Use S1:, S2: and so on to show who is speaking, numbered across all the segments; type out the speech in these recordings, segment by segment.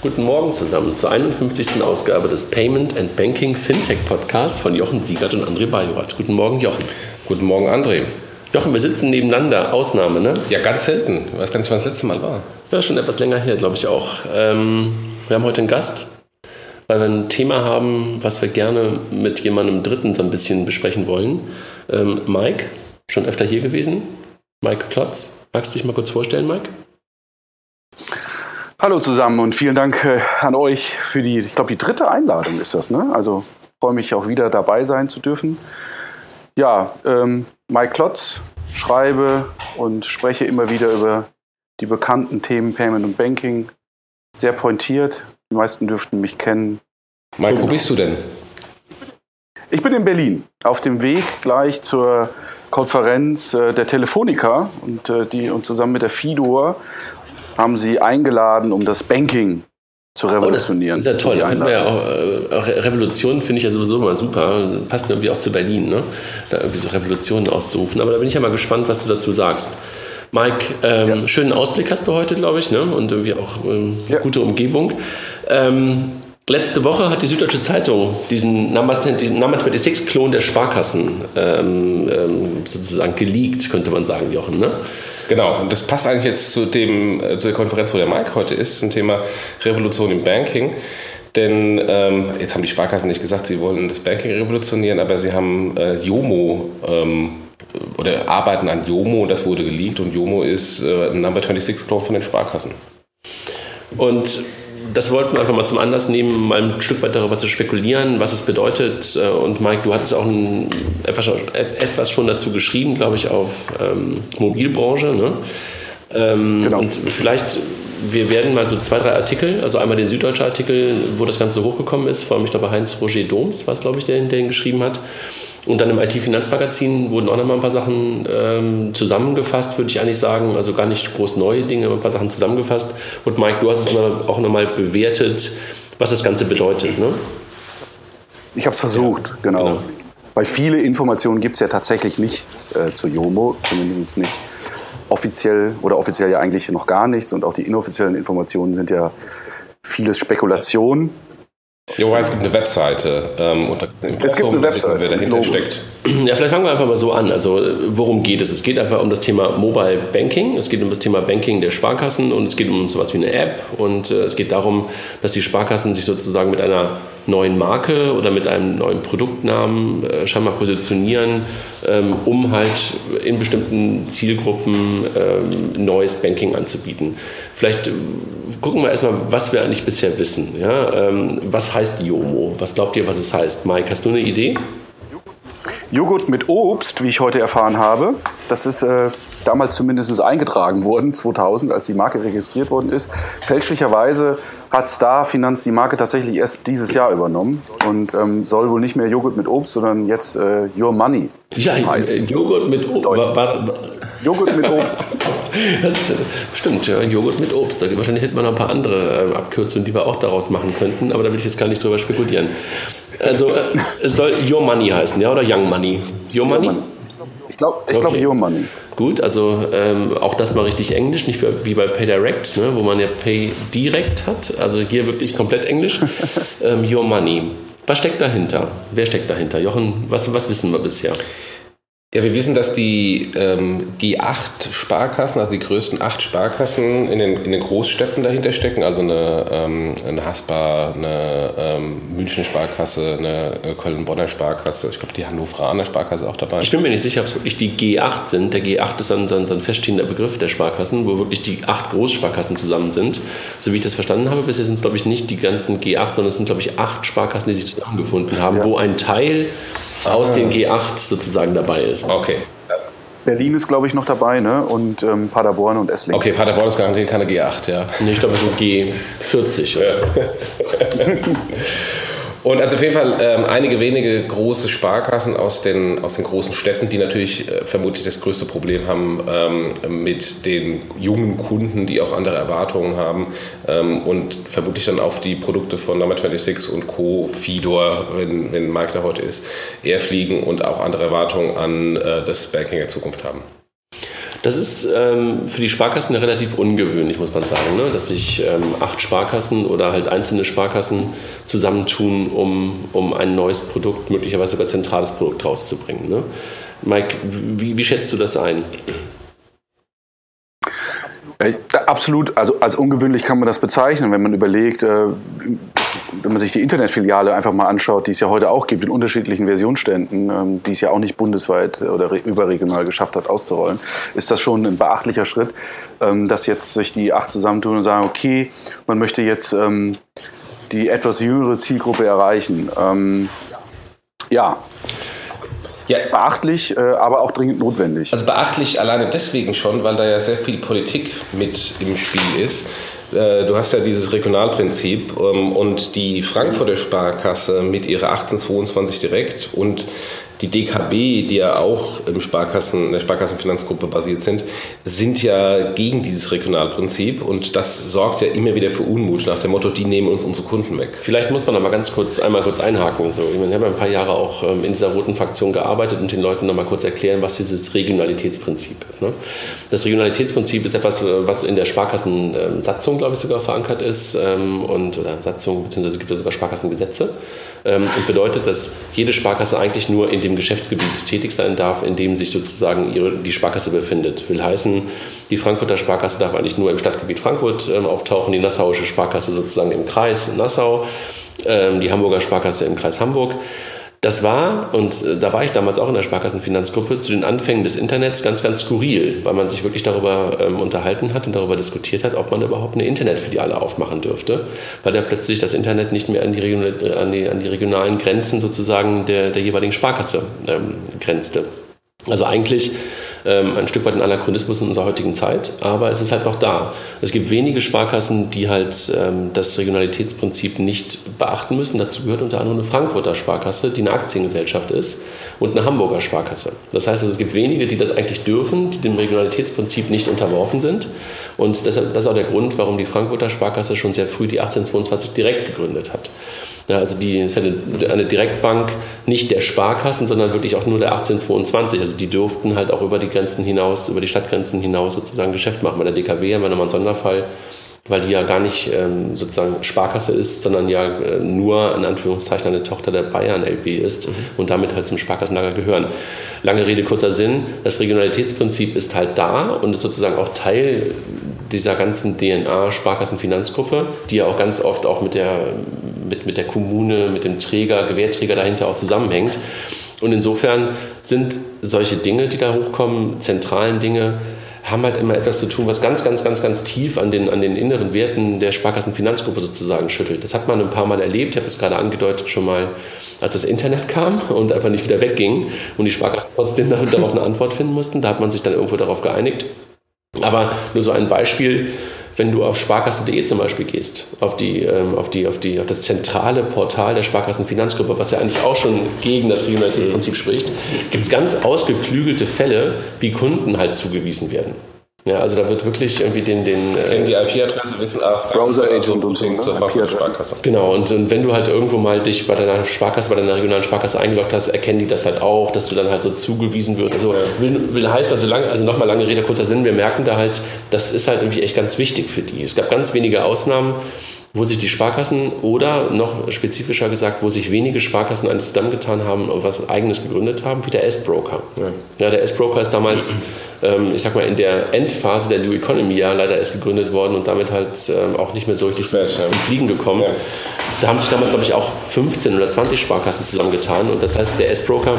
S1: Guten Morgen zusammen zur 51. Ausgabe des Payment and Banking Fintech Podcasts von Jochen Siegert und André Bajorat. Guten Morgen, Jochen.
S2: Guten Morgen, André.
S1: Jochen, wir sitzen nebeneinander. Ausnahme, ne?
S2: Ja, ganz selten. Ich weiß gar nicht, wann das letzte Mal war.
S1: Ja, schon etwas länger her, glaube ich auch. Ähm, wir haben heute einen Gast, weil wir ein Thema haben, was wir gerne mit jemandem Dritten so ein bisschen besprechen wollen. Ähm, Mike, schon öfter hier gewesen. Mike Klotz. Magst du dich mal kurz vorstellen, Mike?
S3: Hallo zusammen und vielen Dank äh, an euch für die, ich glaube, die dritte Einladung ist das, ne? Also freue mich auch wieder dabei sein zu dürfen. Ja, ähm, Mike Klotz, schreibe und spreche immer wieder über die bekannten Themen Payment und Banking. Sehr pointiert. Die meisten dürften mich kennen.
S2: Mike, genau. wo bist du denn?
S3: Ich bin in Berlin, auf dem Weg gleich zur Konferenz äh, der Telefonica und äh, die und zusammen mit der FIDOR haben sie eingeladen, um das Banking zu revolutionieren.
S1: Oh, das ist ja toll. Da wir ja auch, äh, Revolution finde ich ja sowieso immer super. Passt irgendwie auch zu Berlin, ne? da irgendwie so Revolutionen auszurufen. Aber da bin ich ja mal gespannt, was du dazu sagst. Mike, ähm, ja. schönen Ausblick hast du heute, glaube ich, ne? und irgendwie auch ähm, ja. gute Umgebung. Ähm, letzte Woche hat die Süddeutsche Zeitung diesen Number, 26-Klon der Sparkassen ähm, ähm, sozusagen geleakt, könnte man sagen, Jochen. Ne?
S2: Genau, und das passt eigentlich jetzt zu, dem, äh, zu der Konferenz, wo der Mike heute ist, zum Thema Revolution im Banking. Denn ähm, jetzt haben die Sparkassen nicht gesagt, sie wollen das Banking revolutionieren, aber sie haben äh, Jomo ähm, oder arbeiten an Jomo, das wurde geleakt und Jomo ist äh, Number 26 Clone von den Sparkassen.
S1: Und das wollten wir einfach mal zum Anlass nehmen, mal ein Stück weit darüber zu spekulieren, was es bedeutet. Äh, und Mike, du hattest auch ein, etwas schon dazu geschrieben, glaube ich, auf ähm, Mobilbranche. Ne? Ähm, genau. Und vielleicht, wir werden mal so zwei, drei Artikel, also einmal den Süddeutsche Artikel, wo das Ganze hochgekommen ist, vor allem ich glaube Heinz Roger Doms, was glaube ich, der, der ihn geschrieben hat. Und dann im IT-Finanzmagazin wurden auch noch mal ein paar Sachen ähm, zusammengefasst, würde ich eigentlich sagen. Also gar nicht groß neue Dinge, aber ein paar Sachen zusammengefasst. Und Mike, du hast es auch noch mal bewertet, was das Ganze bedeutet. Ne?
S3: Ich habe es versucht, ja, genau. genau. Weil viele Informationen gibt es ja tatsächlich nicht äh, zu Jomo, zumindest nicht offiziell oder offiziell ja eigentlich noch gar nichts. Und auch die inoffiziellen Informationen sind ja vieles Spekulation.
S2: Jo, es gibt eine Webseite ähm, und
S3: es gibt eine Webseite,
S2: wer dahinter steckt.
S1: Ja, vielleicht fangen wir einfach mal so an. Also, worum geht es? Es geht einfach um das Thema Mobile Banking, es geht um das Thema Banking der Sparkassen und es geht um sowas wie eine App und äh, es geht darum, dass die Sparkassen sich sozusagen mit einer neuen Marke oder mit einem neuen Produktnamen äh, scheinbar positionieren, ähm, um halt in bestimmten Zielgruppen ähm, neues Banking anzubieten. Vielleicht äh, gucken wir erstmal, was wir eigentlich bisher wissen. Ja? Ähm, was heißt Yomo? Was glaubt ihr, was es heißt? Mike, hast du eine Idee?
S3: Joghurt mit Obst, wie ich heute erfahren habe. Das ist äh, damals zumindest eingetragen worden, 2000, als die Marke registriert worden ist. Fälschlicherweise hat Star Finanz die Marke tatsächlich erst dieses Jahr übernommen und ähm, soll wohl nicht mehr Joghurt mit Obst, sondern jetzt äh, Your Money
S1: ja, heißen. Äh, Joghurt mit Obst.
S3: Joghurt mit Obst.
S1: das stimmt, ja, Joghurt mit Obst. Wahrscheinlich hätte man noch ein paar andere äh, Abkürzungen, die wir auch daraus machen könnten, aber da will ich jetzt gar nicht drüber spekulieren. Also äh, es soll Your Money heißen, ja, oder Young Money? Your Money?
S3: Ich glaube, ich okay. Your Money.
S1: Gut, also ähm, auch das mal richtig Englisch, nicht wie bei PayDirect, ne, wo man ja Pay Direct hat. Also hier wirklich komplett Englisch. ähm, Your Money. Was steckt dahinter? Wer steckt dahinter? Jochen, was, was wissen wir bisher?
S2: Ja, wir wissen, dass die ähm, G8-Sparkassen, also die größten acht Sparkassen in den, in den Großstädten dahinter stecken. Also eine, ähm, eine Haspa, eine ähm, München Sparkasse, eine äh, Köln-Bonner Sparkasse. Ich glaube, die Hannoveraner Sparkasse auch dabei.
S1: Ich bin mir nicht sicher, ob es wirklich die G8 sind. Der G8 ist ein, so ein feststehender Begriff der Sparkassen, wo wirklich die acht Großsparkassen zusammen sind. So wie ich das verstanden habe, bisher sind es, glaube ich, nicht die ganzen G8, sondern es sind, glaube ich, acht Sparkassen, die sich zusammengefunden haben, ja. wo ein Teil aus den G8 sozusagen dabei ist.
S2: Okay.
S3: Berlin ist, glaube ich, noch dabei, ne? Und ähm, Paderborn und Esslingen.
S2: Okay, Paderborn ist garantiert keine G8, ja.
S1: Nee, ich glaube, so G40 oder so.
S2: Und also auf jeden Fall ähm, einige wenige große Sparkassen aus den, aus den großen Städten, die natürlich äh, vermutlich das größte Problem haben ähm, mit den jungen Kunden, die auch andere Erwartungen haben ähm, und vermutlich dann auf die Produkte von Number 26 und Co., Fidor, wenn, wenn Markt da heute ist, eher fliegen und auch andere Erwartungen an äh, das Banking der Zukunft haben.
S1: Das ist ähm, für die Sparkassen relativ ungewöhnlich, muss man sagen, ne? dass sich ähm, acht Sparkassen oder halt einzelne Sparkassen zusammentun, um, um ein neues Produkt, möglicherweise sogar zentrales Produkt rauszubringen. Ne? Mike, wie, wie schätzt du das ein?
S3: Absolut, also als ungewöhnlich kann man das bezeichnen, wenn man überlegt, äh, wenn man sich die Internetfiliale einfach mal anschaut, die es ja heute auch gibt in unterschiedlichen Versionsständen, ähm, die es ja auch nicht bundesweit oder überregional geschafft hat auszurollen, ist das schon ein beachtlicher Schritt, ähm, dass jetzt sich die acht zusammentun und sagen, okay, man möchte jetzt ähm, die etwas jüngere Zielgruppe erreichen. ja, ja. Beachtlich, äh, aber auch dringend notwendig.
S2: Also beachtlich alleine deswegen schon, weil da ja sehr viel Politik mit im Spiel ist. Äh, du hast ja dieses Regionalprinzip ähm, und die Frankfurter Sparkasse mit ihrer 1822 direkt und die DKB, die ja auch im Sparkassen, in der Sparkassenfinanzgruppe basiert sind, sind ja gegen dieses Regionalprinzip und das sorgt ja immer wieder für Unmut nach dem Motto, die nehmen uns unsere Kunden weg.
S1: Vielleicht muss man da mal ganz kurz einmal kurz einhaken. So, ich, meine, ich habe ein paar Jahre auch ähm, in dieser roten Fraktion gearbeitet und den Leuten noch mal kurz erklären, was dieses Regionalitätsprinzip ist. Ne? Das Regionalitätsprinzip ist etwas, was in der Sparkassensatzung, glaube ich, sogar verankert ist ähm, und oder Satzung beziehungsweise gibt es sogar Sparkassengesetze ähm, und bedeutet, dass jede Sparkasse eigentlich nur in dem Geschäftsgebiet tätig sein darf, in dem sich sozusagen ihre, die Sparkasse befindet. Will heißen, die Frankfurter Sparkasse darf eigentlich nur im Stadtgebiet Frankfurt ähm, auftauchen, die Nassauische Sparkasse sozusagen im Kreis Nassau, ähm, die Hamburger Sparkasse im Kreis Hamburg. Das war, und äh, da war ich damals auch in der Sparkassenfinanzgruppe, zu den Anfängen des Internets ganz, ganz skurril, weil man sich wirklich darüber ähm, unterhalten hat und darüber diskutiert hat, ob man überhaupt eine Internetfiliale aufmachen dürfte, weil da plötzlich das Internet nicht mehr an die, an die, an die regionalen Grenzen sozusagen der, der jeweiligen Sparkasse ähm, grenzte. Also eigentlich ähm, ein Stück weit ein Anachronismus in unserer heutigen Zeit, aber es ist halt noch da. Es gibt wenige Sparkassen, die halt ähm, das Regionalitätsprinzip nicht beachten müssen. Dazu gehört unter anderem eine Frankfurter Sparkasse, die eine Aktiengesellschaft ist, und eine Hamburger Sparkasse. Das heißt, also, es gibt wenige, die das eigentlich dürfen, die dem Regionalitätsprinzip nicht unterworfen sind. Und deshalb, das ist auch der Grund, warum die Frankfurter Sparkasse schon sehr früh die 1822 direkt gegründet hat. Ja, also die ist eine, eine Direktbank nicht der Sparkassen, sondern wirklich auch nur der 1822. Also die durften halt auch über die Grenzen hinaus, über die Stadtgrenzen hinaus sozusagen Geschäft machen. Bei der DKW haben wir nochmal einen Sonderfall, weil die ja gar nicht ähm, sozusagen Sparkasse ist, sondern ja äh, nur in Anführungszeichen eine Tochter der Bayern LB ist mhm. und damit halt zum Sparkassenlager gehören. Lange Rede, kurzer Sinn, das Regionalitätsprinzip ist halt da und ist sozusagen auch Teil dieser ganzen DNA Sparkassenfinanzgruppe, die ja auch ganz oft auch mit der mit, mit der Kommune, mit dem Träger, Gewährträger dahinter auch zusammenhängt. Und insofern sind solche Dinge, die da hochkommen, zentralen Dinge, haben halt immer etwas zu tun, was ganz, ganz, ganz, ganz tief an den, an den inneren Werten der Sparkassenfinanzgruppe sozusagen schüttelt. Das hat man ein paar Mal erlebt. Ich habe es gerade angedeutet schon mal, als das Internet kam und einfach nicht wieder wegging und die Sparkassen trotzdem darauf eine Antwort finden mussten. Da hat man sich dann irgendwo darauf geeinigt. Aber nur so ein Beispiel wenn du auf sparkasse.de zum Beispiel gehst, auf, die, ähm, auf, die, auf, die, auf das zentrale Portal der Sparkassenfinanzgruppe, was ja eigentlich auch schon gegen das Regionalitätsprinzip spricht, gibt es ganz ausgeklügelte Fälle, wie Kunden halt zugewiesen werden. Ja, also da wird wirklich irgendwie den... den
S2: äh, Kennen die IP-Adresse, wissen auch
S3: Browser Agent und so,
S2: ne? zur Sparkasse.
S1: Genau, und, und, wenn du halt irgendwo mal dich bei deiner Sparkasse, bei deiner regionalen Sparkasse eingeloggt hast, erkennen die das halt auch, dass du dann halt so zugewiesen wirst. Also ja. will, will heißen, also, lang, also nochmal lange Rede, kurzer Sinn, wir merken da halt, das ist halt irgendwie echt ganz wichtig für die. Es gab ganz wenige Ausnahmen, wo sich die Sparkassen oder noch spezifischer gesagt, wo sich wenige Sparkassen eigentlich zusammengetan haben und was eigenes gegründet haben, wie der S-Broker. Ja. ja. der S-Broker ist damals, ich sag mal, in der Endphase der New Economy ja leider erst gegründet worden und damit halt ähm, auch nicht mehr so richtig zum, zum Fliegen gekommen. Ja. Da haben sich damals, glaube ich, auch 15 oder 20 Sparkassen zusammengetan und das heißt, der S-Broker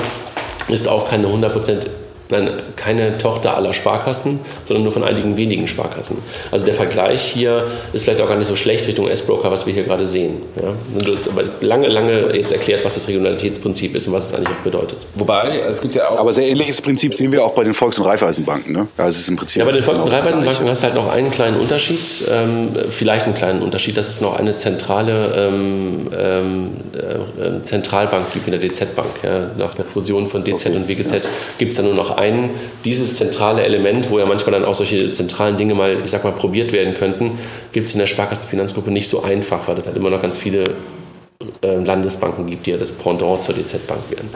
S1: ist auch keine 100% Nein, keine Tochter aller Sparkassen, sondern nur von einigen wenigen Sparkassen. Also der Vergleich hier ist vielleicht auch gar nicht so schlecht Richtung S-Broker, was wir hier gerade sehen. Ja? Du hast aber lange, lange jetzt erklärt, was das Regionalitätsprinzip ist und was es eigentlich auch bedeutet.
S3: Wobei, es gibt ja auch... Aber sehr ähnliches Prinzip sehen wir auch bei den Volks- und Raiffeisenbanken. Ne?
S1: Also es ist im Prinzip ja, bei den Volks- und Raiffeisenbanken hast du halt noch einen kleinen Unterschied, ähm, vielleicht einen kleinen Unterschied, dass es noch eine zentrale ähm, ähm, äh, Zentralbank gibt in der DZ-Bank. Ja? Nach der Fusion von DZ okay. und WGZ ja. gibt es da nur noch einen, dieses zentrale Element, wo ja manchmal dann auch solche zentralen Dinge mal, ich sag mal, probiert werden könnten, gibt es in der Sparkassenfinanzgruppe nicht so einfach, weil es halt immer noch ganz viele äh, Landesbanken gibt, die ja das Pendant zur DZ-Bank werden.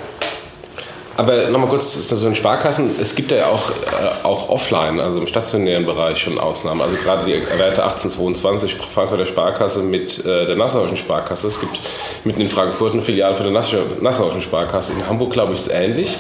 S2: Aber nochmal kurz zu den Sparkassen. Es gibt ja auch, äh, auch offline, also im stationären Bereich schon Ausnahmen. Also gerade die erwähnte 1822 Frankfurter Sparkasse mit äh, der Nassauischen Sparkasse. Es gibt mitten in Frankfurt eine Filiale für die Nassauischen Sparkasse. In Hamburg, glaube ich, ist ähnlich.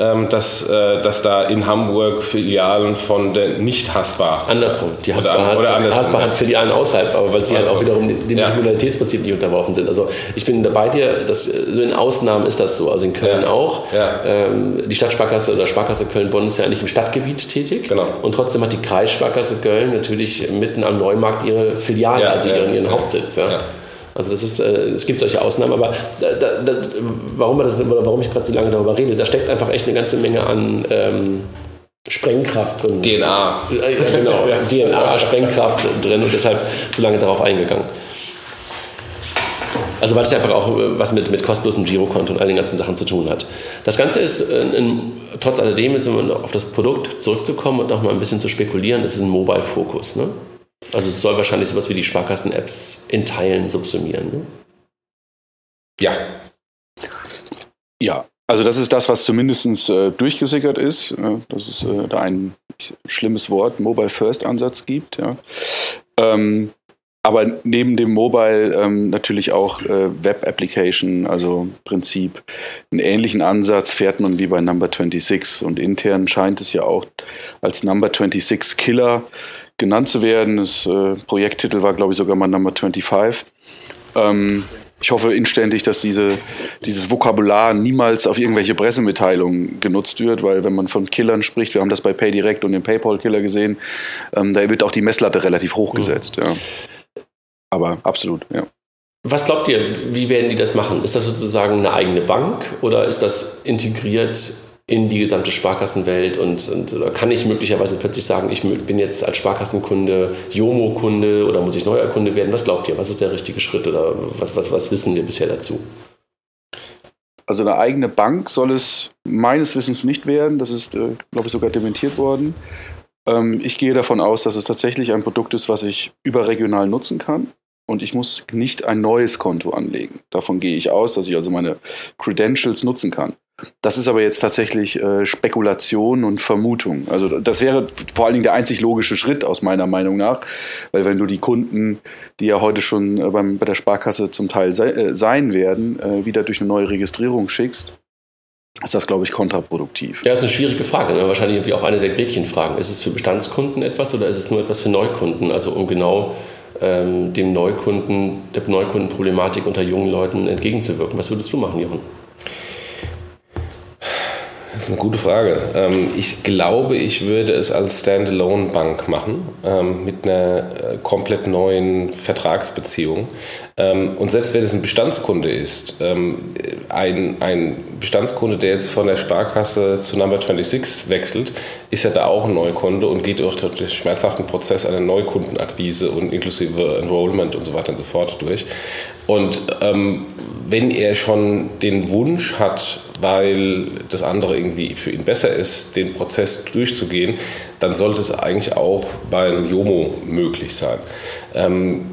S2: Ähm, dass, äh, dass da in Hamburg Filialen von der nicht Haspa.
S1: Andersrum. Die Haspa, oder, hat, oder andersrum, Haspa hat Filialen außerhalb, aber weil sie also, halt auch wiederum dem ja. Modalitätsprinzip nicht unterworfen sind. Also ich bin da bei dir, dass, so in Ausnahmen ist das so. Also in Köln ja. auch. Ähm, die Stadtsparkasse oder Sparkasse Köln-Bonn ist ja eigentlich im Stadtgebiet tätig. Genau. Und trotzdem hat die Kreissparkasse Köln natürlich mitten am Neumarkt ihre Filiale, also ihren, ihren Hauptsitz. Ja. Also das ist, äh, es gibt solche Ausnahmen, aber da, da, warum, das, warum ich gerade so lange darüber rede, da steckt einfach echt eine ganze Menge an ähm, Sprengkraft drin.
S2: DNA.
S1: Äh, ja, genau, DNA, Sprengkraft drin und deshalb so lange darauf eingegangen. Also weil es einfach auch äh, was mit, mit kostenlosem Girokonto und all den ganzen Sachen zu tun hat. Das Ganze ist, in, in, trotz alledem, jetzt um auf das Produkt zurückzukommen und noch mal ein bisschen zu spekulieren, ist ein Mobile-Fokus. Ne? Also es soll wahrscheinlich sowas wie die Sparkassen-Apps in Teilen subsumieren. Ne?
S3: Ja. Ja, also das ist das, was zumindest äh, durchgesickert ist, äh, dass es äh, da ein schlimmes Wort, Mobile First Ansatz gibt. Ja. Ähm, aber neben dem Mobile ähm, natürlich auch äh, Web Application, also Prinzip. Einen ähnlichen Ansatz fährt man wie bei Number 26 und intern scheint es ja auch als Number 26 Killer genannt zu werden. Das äh, Projekttitel war, glaube ich, sogar mal Number 25. Ähm, ich hoffe inständig, dass diese, dieses Vokabular niemals auf irgendwelche Pressemitteilungen genutzt wird, weil wenn man von Killern spricht, wir haben das bei PayDirect und dem PayPal-Killer gesehen, ähm, da wird auch die Messlatte relativ hoch gesetzt. Mhm. Ja. Aber absolut, ja.
S1: Was glaubt ihr, wie werden die das machen? Ist das sozusagen eine eigene Bank oder ist das integriert in die gesamte Sparkassenwelt und, und kann ich möglicherweise plötzlich sagen, ich bin jetzt als Sparkassenkunde Jomo-Kunde oder muss ich neuer Kunde werden? Was glaubt ihr? Was ist der richtige Schritt oder was, was, was wissen wir bisher dazu?
S3: Also eine eigene Bank soll es meines Wissens nicht werden. Das ist, äh, glaube ich, sogar dementiert worden. Ähm, ich gehe davon aus, dass es tatsächlich ein Produkt ist, was ich überregional nutzen kann. Und ich muss nicht ein neues Konto anlegen. Davon gehe ich aus, dass ich also meine Credentials nutzen kann. Das ist aber jetzt tatsächlich äh, Spekulation und Vermutung. Also das wäre vor allen Dingen der einzig logische Schritt aus meiner Meinung nach, weil wenn du die Kunden, die ja heute schon äh, beim, bei der Sparkasse zum Teil se äh, sein werden, äh, wieder durch eine neue Registrierung schickst, ist das, glaube ich, kontraproduktiv.
S1: Ja, das ist eine schwierige Frage. Ne? Wahrscheinlich auch eine der Gretchenfragen. Ist es für Bestandskunden etwas oder ist es nur etwas für Neukunden? Also um genau ähm, dem Neukunden, der Neukundenproblematik unter jungen Leuten entgegenzuwirken. Was würdest du machen, Jochen?
S2: Das ist eine gute Frage. Ähm, ich glaube, ich würde es als Standalone-Bank machen, ähm, mit einer äh, komplett neuen Vertragsbeziehung. Ähm, und selbst wenn es ein Bestandskunde ist, ein, Bestandskunde, der jetzt von der Sparkasse zu Number 26 wechselt, ist ja da auch ein Neukunde und geht durch den schmerzhaften Prozess einer Neukundenakquise und inklusive Enrollment und so weiter und so fort durch. Und wenn er schon den Wunsch hat, weil das andere irgendwie für ihn besser ist, den Prozess durchzugehen, dann sollte es eigentlich auch beim Jomo möglich sein. Ähm,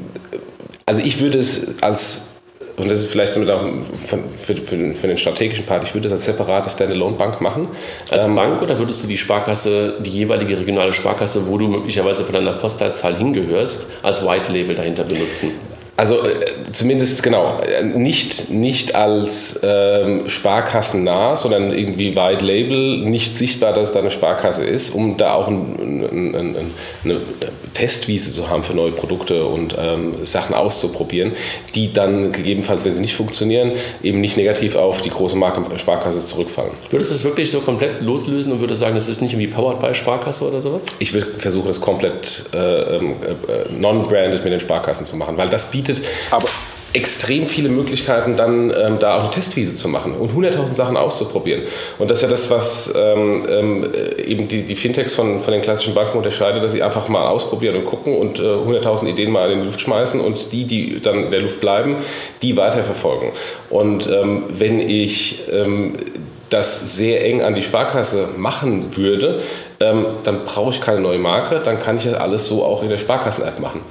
S2: also ich würde es als und das ist vielleicht somit auch für, für, für, den strategischen Part, ich würde das als separate Standalone-Bank machen.
S1: Als ähm, Bank oder würdest du die Sparkasse, die jeweilige regionale Sparkasse, wo du möglicherweise von deiner Postleitzahl hingehörst, als White Label dahinter benutzen?
S2: Also äh, zumindest genau, nicht, nicht als ähm, Sparkassennah, sondern irgendwie White Label, nicht sichtbar, dass es da eine Sparkasse ist, um da auch ein, ein, ein, eine Testwiese zu haben für neue Produkte und ähm, Sachen auszuprobieren, die dann gegebenenfalls, wenn sie nicht funktionieren, eben nicht negativ auf die große Marke Sparkasse zurückfallen.
S1: Würdest du es wirklich so komplett loslösen und würdest sagen, das ist nicht irgendwie powered by Sparkasse oder sowas?
S2: Ich würde versuchen, das komplett äh, ähm, äh, non-branded mit den Sparkassen zu machen, weil das bietet bietet aber extrem viele Möglichkeiten, dann ähm, da auch eine Testwiese zu machen und 100.000 Sachen auszuprobieren. Und das ist ja das, was ähm, ähm, eben die, die Fintechs von, von den klassischen Banken unterscheidet, dass sie einfach mal ausprobieren und gucken und äh, 100.000 Ideen mal in die Luft schmeißen und die, die dann in der Luft bleiben, die weiterverfolgen. Und ähm, wenn ich ähm, das sehr eng an die Sparkasse machen würde, ähm, dann brauche ich keine neue Marke, dann kann ich das alles so auch in der Sparkassen-App machen.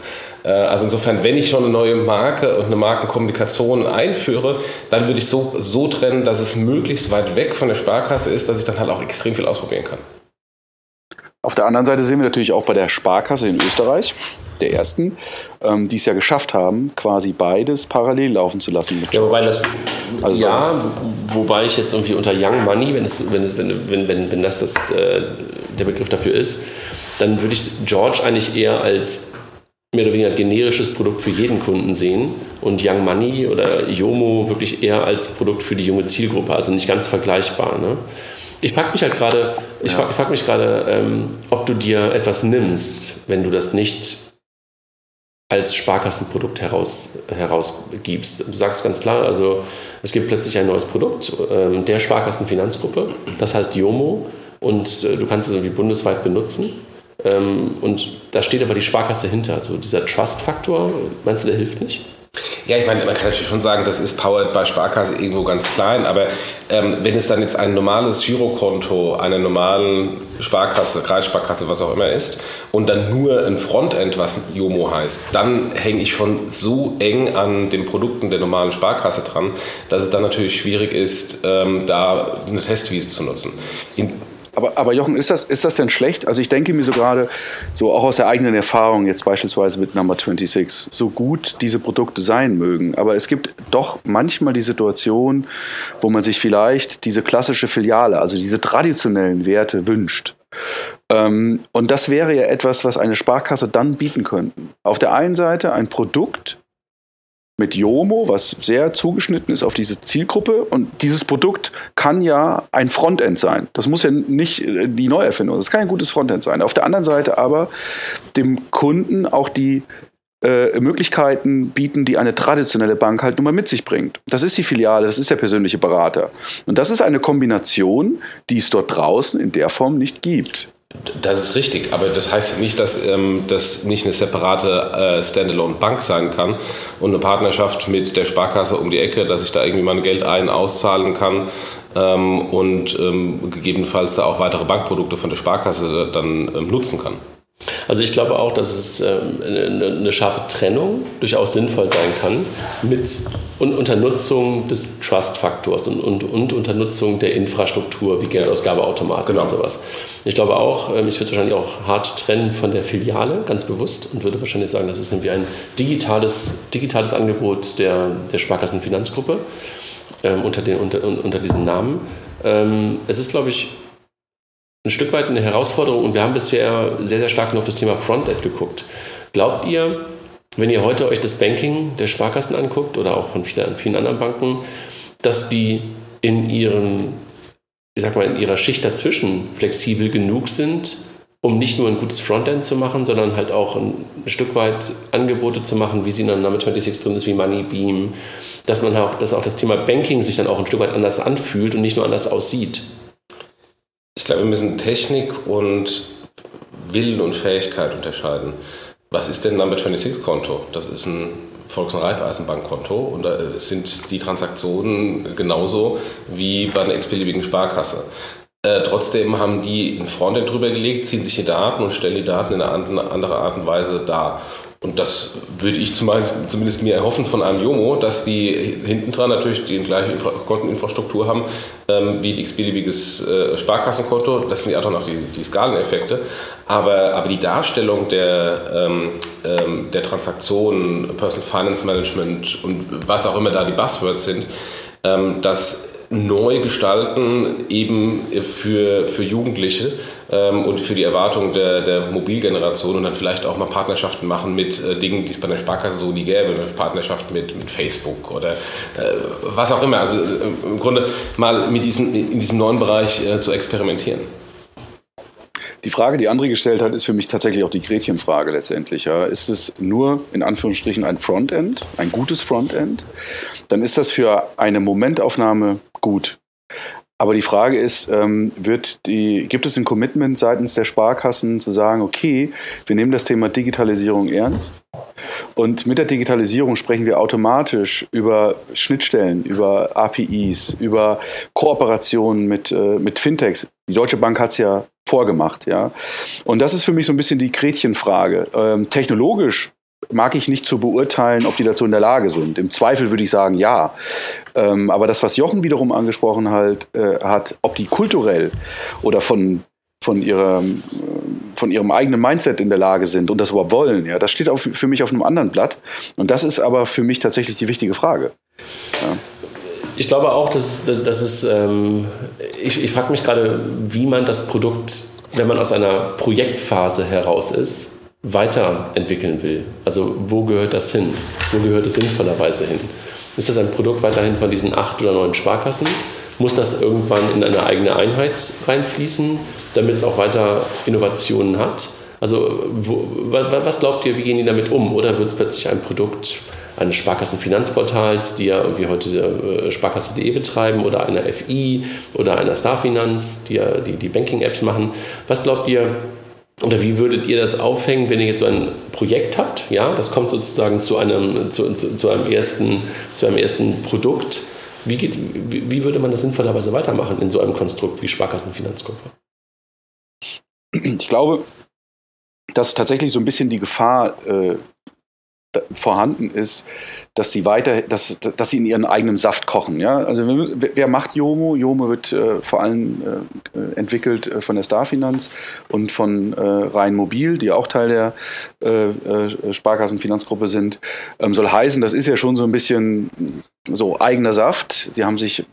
S2: Äh, also insofern, wenn ich schon eine neue Marke und eine Markenkommunikation einführe, dann würde ich so, so trennen, dass es möglichst weit weg von der Sparkasse ist, dass ich dann halt auch extrem viel ausprobieren kann.
S3: Auf der anderen Seite sehen wir natürlich auch bei der Sparkasse in Österreich, der ersten, ähm, die es ja geschafft haben, quasi beides parallel laufen zu lassen.
S1: ja, wobei das, also, ja, wobei ich jetzt irgendwie unter Young Money, wenn, es, wenn, es, wenn, wenn, wenn, wenn das, das äh, der Begriff dafür ist, dann würde ich George eigentlich eher als mehr oder weniger generisches Produkt für jeden Kunden sehen und Young Money oder Yomo wirklich eher als Produkt für die junge Zielgruppe, also nicht ganz vergleichbar. Ne? Ich frage mich halt gerade, ich ja. frage frag mich gerade, ähm, ob du dir etwas nimmst, wenn du das nicht als Sparkassenprodukt heraus, herausgibst. Du sagst ganz klar, also es gibt plötzlich ein neues Produkt ähm, der Sparkassenfinanzgruppe, das heißt Yomo und äh, du kannst es irgendwie bundesweit benutzen. Ähm, und da steht aber die Sparkasse hinter. Also dieser Trust-Faktor, meinst du, der hilft nicht?
S2: Ja, ich meine, man kann natürlich schon sagen, das ist powered bei Sparkasse irgendwo ganz klein, aber ähm, wenn es dann jetzt ein normales Girokonto einer normalen Sparkasse, Kreissparkasse, was auch immer ist, und dann nur ein Frontend, was Jomo heißt, dann hänge ich schon so eng an den Produkten der normalen Sparkasse dran, dass es dann natürlich schwierig ist, ähm, da eine Testwiese zu nutzen. In
S3: aber, aber Jochen, ist das, ist das denn schlecht? Also ich denke mir so gerade, so auch aus der eigenen Erfahrung, jetzt beispielsweise mit Number 26, so gut diese Produkte sein mögen. Aber es gibt doch manchmal die Situation, wo man sich vielleicht diese klassische Filiale, also diese traditionellen Werte wünscht. Ähm, und das wäre ja etwas, was eine Sparkasse dann bieten könnte. Auf der einen Seite ein Produkt, mit Yomo, was sehr zugeschnitten ist auf diese Zielgruppe. Und dieses Produkt kann ja ein Frontend sein. Das muss ja nicht äh, die Neuerfindung. Das kann ein gutes Frontend sein. Auf der anderen Seite aber dem Kunden auch die äh, Möglichkeiten bieten, die eine traditionelle Bank halt nun mal mit sich bringt. Das ist die Filiale, das ist der persönliche Berater. Und das ist eine Kombination, die es dort draußen in der Form nicht gibt.
S2: Das ist richtig, aber das heißt nicht, dass ähm, das nicht eine separate äh, Standalone-Bank sein kann und eine Partnerschaft mit der Sparkasse um die Ecke, dass ich da irgendwie mein Geld ein- auszahlen kann ähm, und ähm, gegebenenfalls da auch weitere Bankprodukte von der Sparkasse dann ähm, nutzen kann.
S1: Also ich glaube auch, dass es ähm, eine scharfe Trennung durchaus sinnvoll sein kann mit und unter Nutzung des Trust-Faktors und, und, und unter Nutzung der Infrastruktur wie Geldausgabeautomaten genau. und sowas. Ich glaube auch, ähm, ich würde wahrscheinlich auch hart trennen von der Filiale, ganz bewusst, und würde wahrscheinlich sagen, das ist irgendwie ein digitales, digitales Angebot der, der Sparkassenfinanzgruppe ähm, unter, den, unter, unter diesem Namen. Ähm, es ist, glaube ich, ein Stück weit eine Herausforderung und wir haben bisher sehr, sehr stark nur auf das Thema Frontend geguckt. Glaubt ihr, wenn ihr heute euch das Banking der Sparkassen anguckt oder auch von vielen, vielen anderen Banken, dass die in ihren, ich sag mal, in ihrer Schicht dazwischen flexibel genug sind, um nicht nur ein gutes Frontend zu machen, sondern halt auch ein, Stück weit Angebote zu machen, wie sie in der Number 26 drin ist, wie Moneybeam, dass man auch, dass auch das Thema Banking sich dann auch ein Stück weit anders anfühlt und nicht nur anders aussieht.
S2: Ich glaube, wir müssen Technik und Willen und Fähigkeit unterscheiden. Was ist denn ein Number 26 Konto? Das ist ein Volks- und Raiffeisenbankkonto und da sind die Transaktionen genauso wie bei einer x-beliebigen Sparkasse. Äh, trotzdem haben die ein Frontend drüber gelegt, ziehen sich die Daten und stellen die Daten in eine andere Art und Weise dar. Und das würde ich zumindest mir erhoffen von einem Jomo, dass die hinten dran natürlich die gleiche Infra Konteninfrastruktur haben ähm, wie ein x-beliebiges äh, Sparkassenkonto. Das sind ja auch noch die, die Skaleneffekte. Aber, aber die Darstellung der, ähm, ähm, der Transaktionen, Personal Finance Management und was auch immer da die Buzzwords sind, ähm, das neu gestalten, eben für, für Jugendliche ähm, und für die Erwartungen der, der Mobilgeneration und dann vielleicht auch mal Partnerschaften machen mit äh, Dingen, die es bei der Sparkasse so nie gäbe, eine Partnerschaft mit, mit Facebook oder äh, was auch immer. Also äh, im Grunde mal mit diesem, in diesem neuen Bereich äh, zu experimentieren.
S3: Die Frage, die André gestellt hat, ist für mich tatsächlich auch die Gretchenfrage letztendlich. Ja. Ist es nur in Anführungsstrichen ein Frontend, ein gutes Frontend? Dann ist das für eine Momentaufnahme gut. Aber die Frage ist, ähm, wird die, gibt es ein Commitment seitens der Sparkassen zu sagen, okay, wir nehmen das Thema Digitalisierung ernst und mit der Digitalisierung sprechen wir automatisch über Schnittstellen, über APIs, über Kooperationen mit, äh, mit Fintechs. Die Deutsche Bank hat es ja vorgemacht, ja. Und das ist für mich so ein bisschen die Gretchenfrage. Ähm, technologisch mag ich nicht zu beurteilen, ob die dazu in der Lage sind. Im Zweifel würde ich sagen, ja. Ähm, aber das, was Jochen wiederum angesprochen halt, äh, hat, ob die kulturell oder von, von, ihrem, von ihrem eigenen Mindset in der Lage sind und das überhaupt wollen, ja, das steht auf, für mich auf einem anderen Blatt. Und das ist aber für mich tatsächlich die wichtige Frage. Ja.
S1: Ich glaube auch, dass, dass es, ähm, ich, ich frage mich gerade, wie man das Produkt, wenn man aus einer Projektphase heraus ist, weiterentwickeln will. Also wo gehört das hin? Wo gehört es sinnvollerweise hin? Ist das ein Produkt weiterhin von diesen acht oder neun Sparkassen? Muss das irgendwann in eine eigene Einheit reinfließen, damit es auch weiter Innovationen hat? Also wo, was glaubt ihr, wie gehen die damit um? Oder wird es plötzlich ein Produkt eines Sparkassenfinanzportals, die ja irgendwie heute äh, Sparkasse.de betreiben oder einer FI oder einer Starfinanz, die ja die, die Banking-Apps machen? Was glaubt ihr, oder wie würdet ihr das aufhängen, wenn ihr jetzt so ein Projekt habt? Ja, das kommt sozusagen zu einem, zu, zu, zu einem, ersten, zu einem ersten Produkt. Wie, geht, wie, wie, würde man das sinnvollerweise weitermachen in so einem Konstrukt wie Sparkassenfinanzgruppe?
S3: Ich glaube, dass tatsächlich so ein bisschen die Gefahr äh, vorhanden ist, dass sie weiter, dass, dass sie in ihren eigenen Saft kochen. Ja? Also wer macht Jomo? Jomo wird äh, vor allem äh, entwickelt äh, von der Starfinanz und von äh, Rhein Mobil, die auch Teil der äh, äh, Sparkassenfinanzgruppe sind. Ähm, soll heißen, das ist ja schon so ein bisschen so eigener Saft. Sie haben sich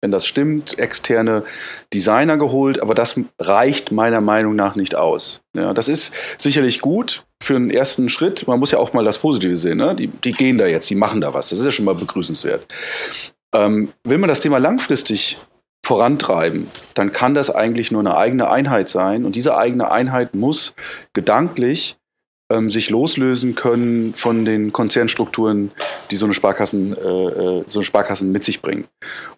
S3: wenn das stimmt, externe Designer geholt, aber das reicht meiner Meinung nach nicht aus. Ja, das ist sicherlich gut für einen ersten Schritt. Man muss ja auch mal das Positive sehen. Ne? Die, die gehen da jetzt, die machen da was. Das ist ja schon mal begrüßenswert. Ähm, will man das Thema langfristig vorantreiben, dann kann das eigentlich nur eine eigene Einheit sein. Und diese eigene Einheit muss gedanklich ähm, sich loslösen können von den Konzernstrukturen, die so eine Sparkassen, äh, äh so eine Sparkassen mit sich bringen.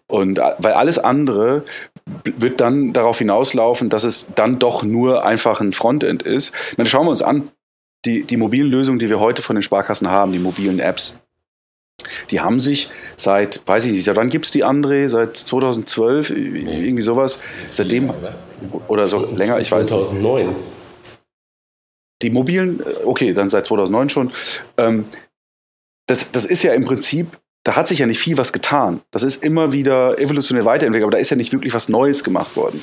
S3: Und äh, weil alles andere wird dann darauf hinauslaufen, dass es dann doch nur einfach ein Frontend ist. Dann schauen wir uns an, die, die mobilen Lösungen, die wir heute von den Sparkassen haben, die mobilen Apps, die haben sich seit, weiß ich nicht, seit wann gibt es die André? Seit 2012, nee. irgendwie sowas. Seitdem, oder so länger, ich 2009. weiß 2009. Die mobilen, äh, okay, dann seit 2009 schon. Ähm, das, das ist ja im Prinzip, da hat sich ja nicht viel was getan. Das ist immer wieder evolutionär weiterentwickelt, aber da ist ja nicht wirklich was Neues gemacht worden.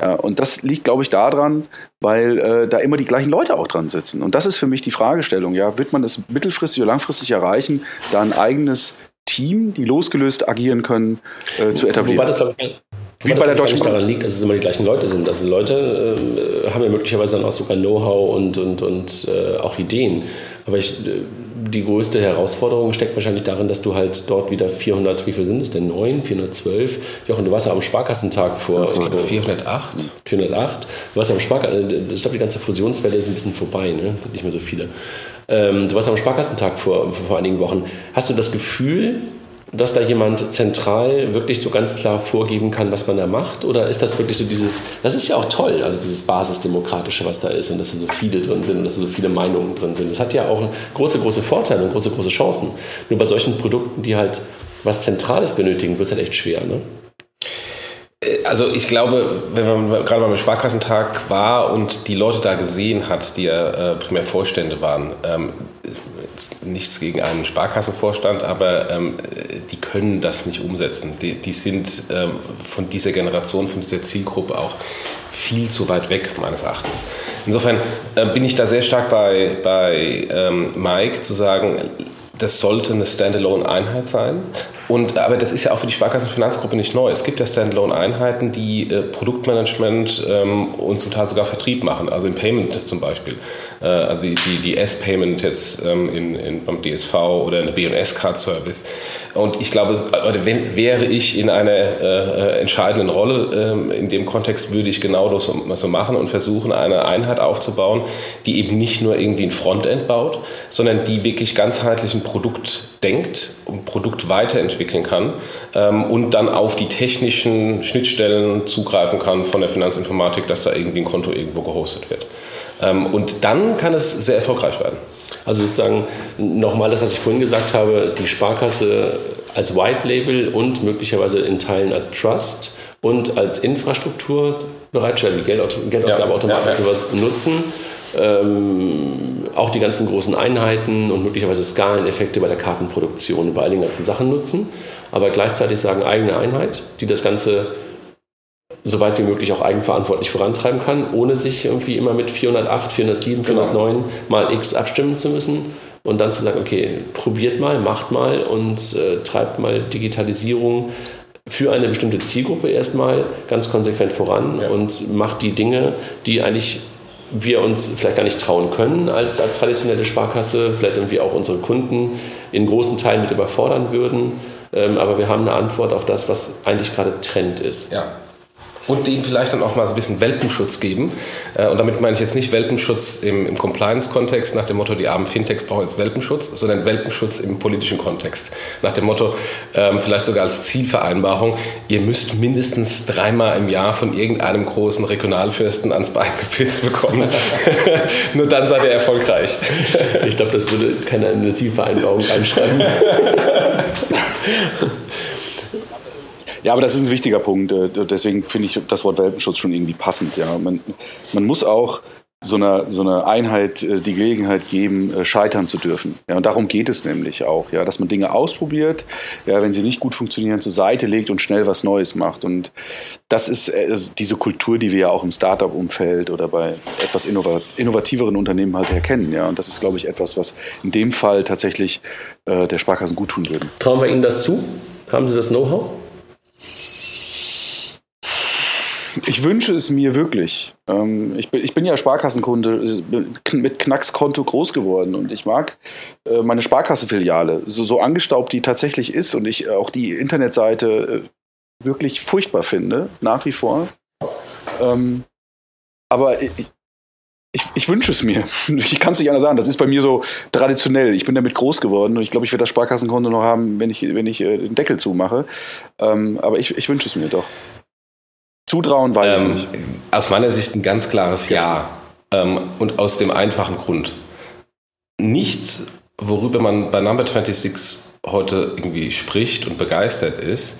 S3: Ja, und das liegt, glaube ich, daran, weil äh, da immer die gleichen Leute auch dran sitzen. Und das ist für mich die Fragestellung. Ja, wird man es mittelfristig oder langfristig erreichen, da ein eigenes Team, die losgelöst agieren können, äh, zu etablieren? Wobei das, glaube ich,
S1: wie bei der Deutschen Bank. daran liegt, dass es immer die gleichen Leute sind. Also Leute äh, haben ja möglicherweise dann auch sogar Know-how und, und, und äh, auch Ideen. Aber ich, äh, die größte Herausforderung steckt wahrscheinlich darin, dass du halt dort wieder 400, wie viel sind es denn? 9, 412? Jochen, du warst ja am Sparkassentag vor.
S2: Also 408?
S1: 408. Du warst ja am Sparkassentag, äh, ich glaube, die ganze Fusionswelle ist ein bisschen vorbei, ne? sind nicht mehr so viele. Ähm, du warst am Sparkassentag vor, vor einigen Wochen. Hast du das Gefühl, dass da jemand zentral wirklich so ganz klar vorgeben kann, was man da macht? Oder ist das wirklich so dieses, das ist ja auch toll, also dieses Basisdemokratische, was da ist und dass da so viele drin sind und dass da so viele Meinungen drin sind. Das hat ja auch große, große Vorteile und große, große Chancen. Nur bei solchen Produkten, die halt was Zentrales benötigen, wird es halt echt schwer. Ne?
S2: Äh, also ich glaube, wenn man gerade mal beim Sparkassentag war und die Leute da gesehen hat, die ja äh, primär Vorstände waren, ähm, nichts gegen einen Sparkassenvorstand, aber ähm, die können das nicht umsetzen. Die, die sind ähm, von dieser Generation, von dieser Zielgruppe auch viel zu weit weg, meines Erachtens. Insofern äh, bin ich da sehr stark bei, bei ähm, Mike zu sagen, das sollte eine Standalone-Einheit sein. Und, aber das ist ja auch für die Sparkassenfinanzgruppe nicht neu. Es gibt ja Standalone-Einheiten, die äh, Produktmanagement ähm, und zum Teil sogar Vertrieb machen, also im Payment zum Beispiel. Äh, also die, die, die S-Payment jetzt ähm, in, in, beim DSV oder eine B&S-Card-Service. Und ich glaube, oder wenn, wäre ich in einer äh, entscheidenden Rolle ähm, in dem Kontext, würde ich genau das so, machen und versuchen, eine Einheit aufzubauen, die eben nicht nur irgendwie ein Frontend baut, sondern die wirklich ganzheitlich ein Produkt denkt und Produkt weiterentwickeln kann ähm, und dann auf die technischen Schnittstellen zugreifen kann von der Finanzinformatik, dass da irgendwie ein Konto irgendwo gehostet wird. Ähm, und dann kann es sehr erfolgreich werden.
S1: Also sozusagen nochmal das, was ich vorhin gesagt habe, die Sparkasse als White Label und möglicherweise in Teilen als Trust und als Infrastrukturbereitsteller wie Geldausgabeautomaten ja, ja, ja. sowas nutzen ähm, auch die ganzen großen Einheiten und möglicherweise Skaleneffekte bei der Kartenproduktion, bei all den ganzen Sachen nutzen, aber gleichzeitig sagen eigene Einheit, die das Ganze so weit wie möglich auch eigenverantwortlich vorantreiben kann, ohne sich irgendwie immer mit 408, 407, 409 genau. mal X abstimmen zu müssen und dann zu sagen, okay, probiert mal, macht mal und äh, treibt mal Digitalisierung für eine bestimmte Zielgruppe erstmal ganz konsequent voran ja. und macht die Dinge, die eigentlich wir uns vielleicht gar nicht trauen können als, als traditionelle Sparkasse, vielleicht irgendwie auch unsere Kunden in großen Teilen mit überfordern würden. Ähm, aber wir haben eine Antwort auf das, was eigentlich gerade Trend ist.
S2: Ja und denen vielleicht dann auch mal so ein bisschen Welpenschutz geben. Äh, und damit meine ich jetzt nicht Welpenschutz im, im Compliance-Kontext nach dem Motto, die armen Fintechs brauchen jetzt Welpenschutz, sondern Welpenschutz im politischen Kontext. Nach dem Motto, ähm, vielleicht sogar als Zielvereinbarung, ihr müsst mindestens dreimal im Jahr von irgendeinem großen Regionalfürsten ans Bein gepisst bekommen. Nur dann seid ihr erfolgreich.
S1: ich glaube, das würde keiner in eine Zielvereinbarung einschreiben.
S3: Ja, aber das ist ein wichtiger Punkt. Äh, deswegen finde ich das Wort Welpenschutz schon irgendwie passend. Ja. Man, man muss auch so einer so eine Einheit äh, die Gelegenheit geben, äh, scheitern zu dürfen. Ja, und darum geht es nämlich auch, ja, dass man Dinge ausprobiert, ja, wenn sie nicht gut funktionieren, zur Seite legt und schnell was Neues macht. Und das ist diese Kultur, die wir ja auch im Startup-Umfeld oder bei etwas innovativeren Unternehmen halt erkennen. Ja. Und das ist, glaube ich, etwas, was in dem Fall tatsächlich äh, der Sparkassen gut tun würde.
S1: Trauen wir Ihnen das zu? Haben Sie das Know-how?
S3: Ich wünsche es mir wirklich. Ähm, ich, bin, ich bin ja Sparkassenkunde mit Knackskonto groß geworden und ich mag äh, meine Sparkassenfiliale, so, so angestaubt die tatsächlich ist und ich auch die Internetseite äh, wirklich furchtbar finde, nach wie vor. Ähm, aber ich, ich, ich, wünsche es mir. Ich kann es nicht anders sagen. Das ist bei mir so traditionell. Ich bin damit groß geworden und ich glaube, ich werde das Sparkassenkonto noch haben, wenn ich, wenn ich äh, den Deckel zumache. Ähm, aber ich, ich wünsche es mir doch. Zutrauen weiß ähm, ich nicht.
S2: Aus meiner Sicht ein ganz klares Ja. Ähm, und aus dem einfachen Grund. Nichts, worüber man bei Number 26 heute irgendwie spricht und begeistert ist,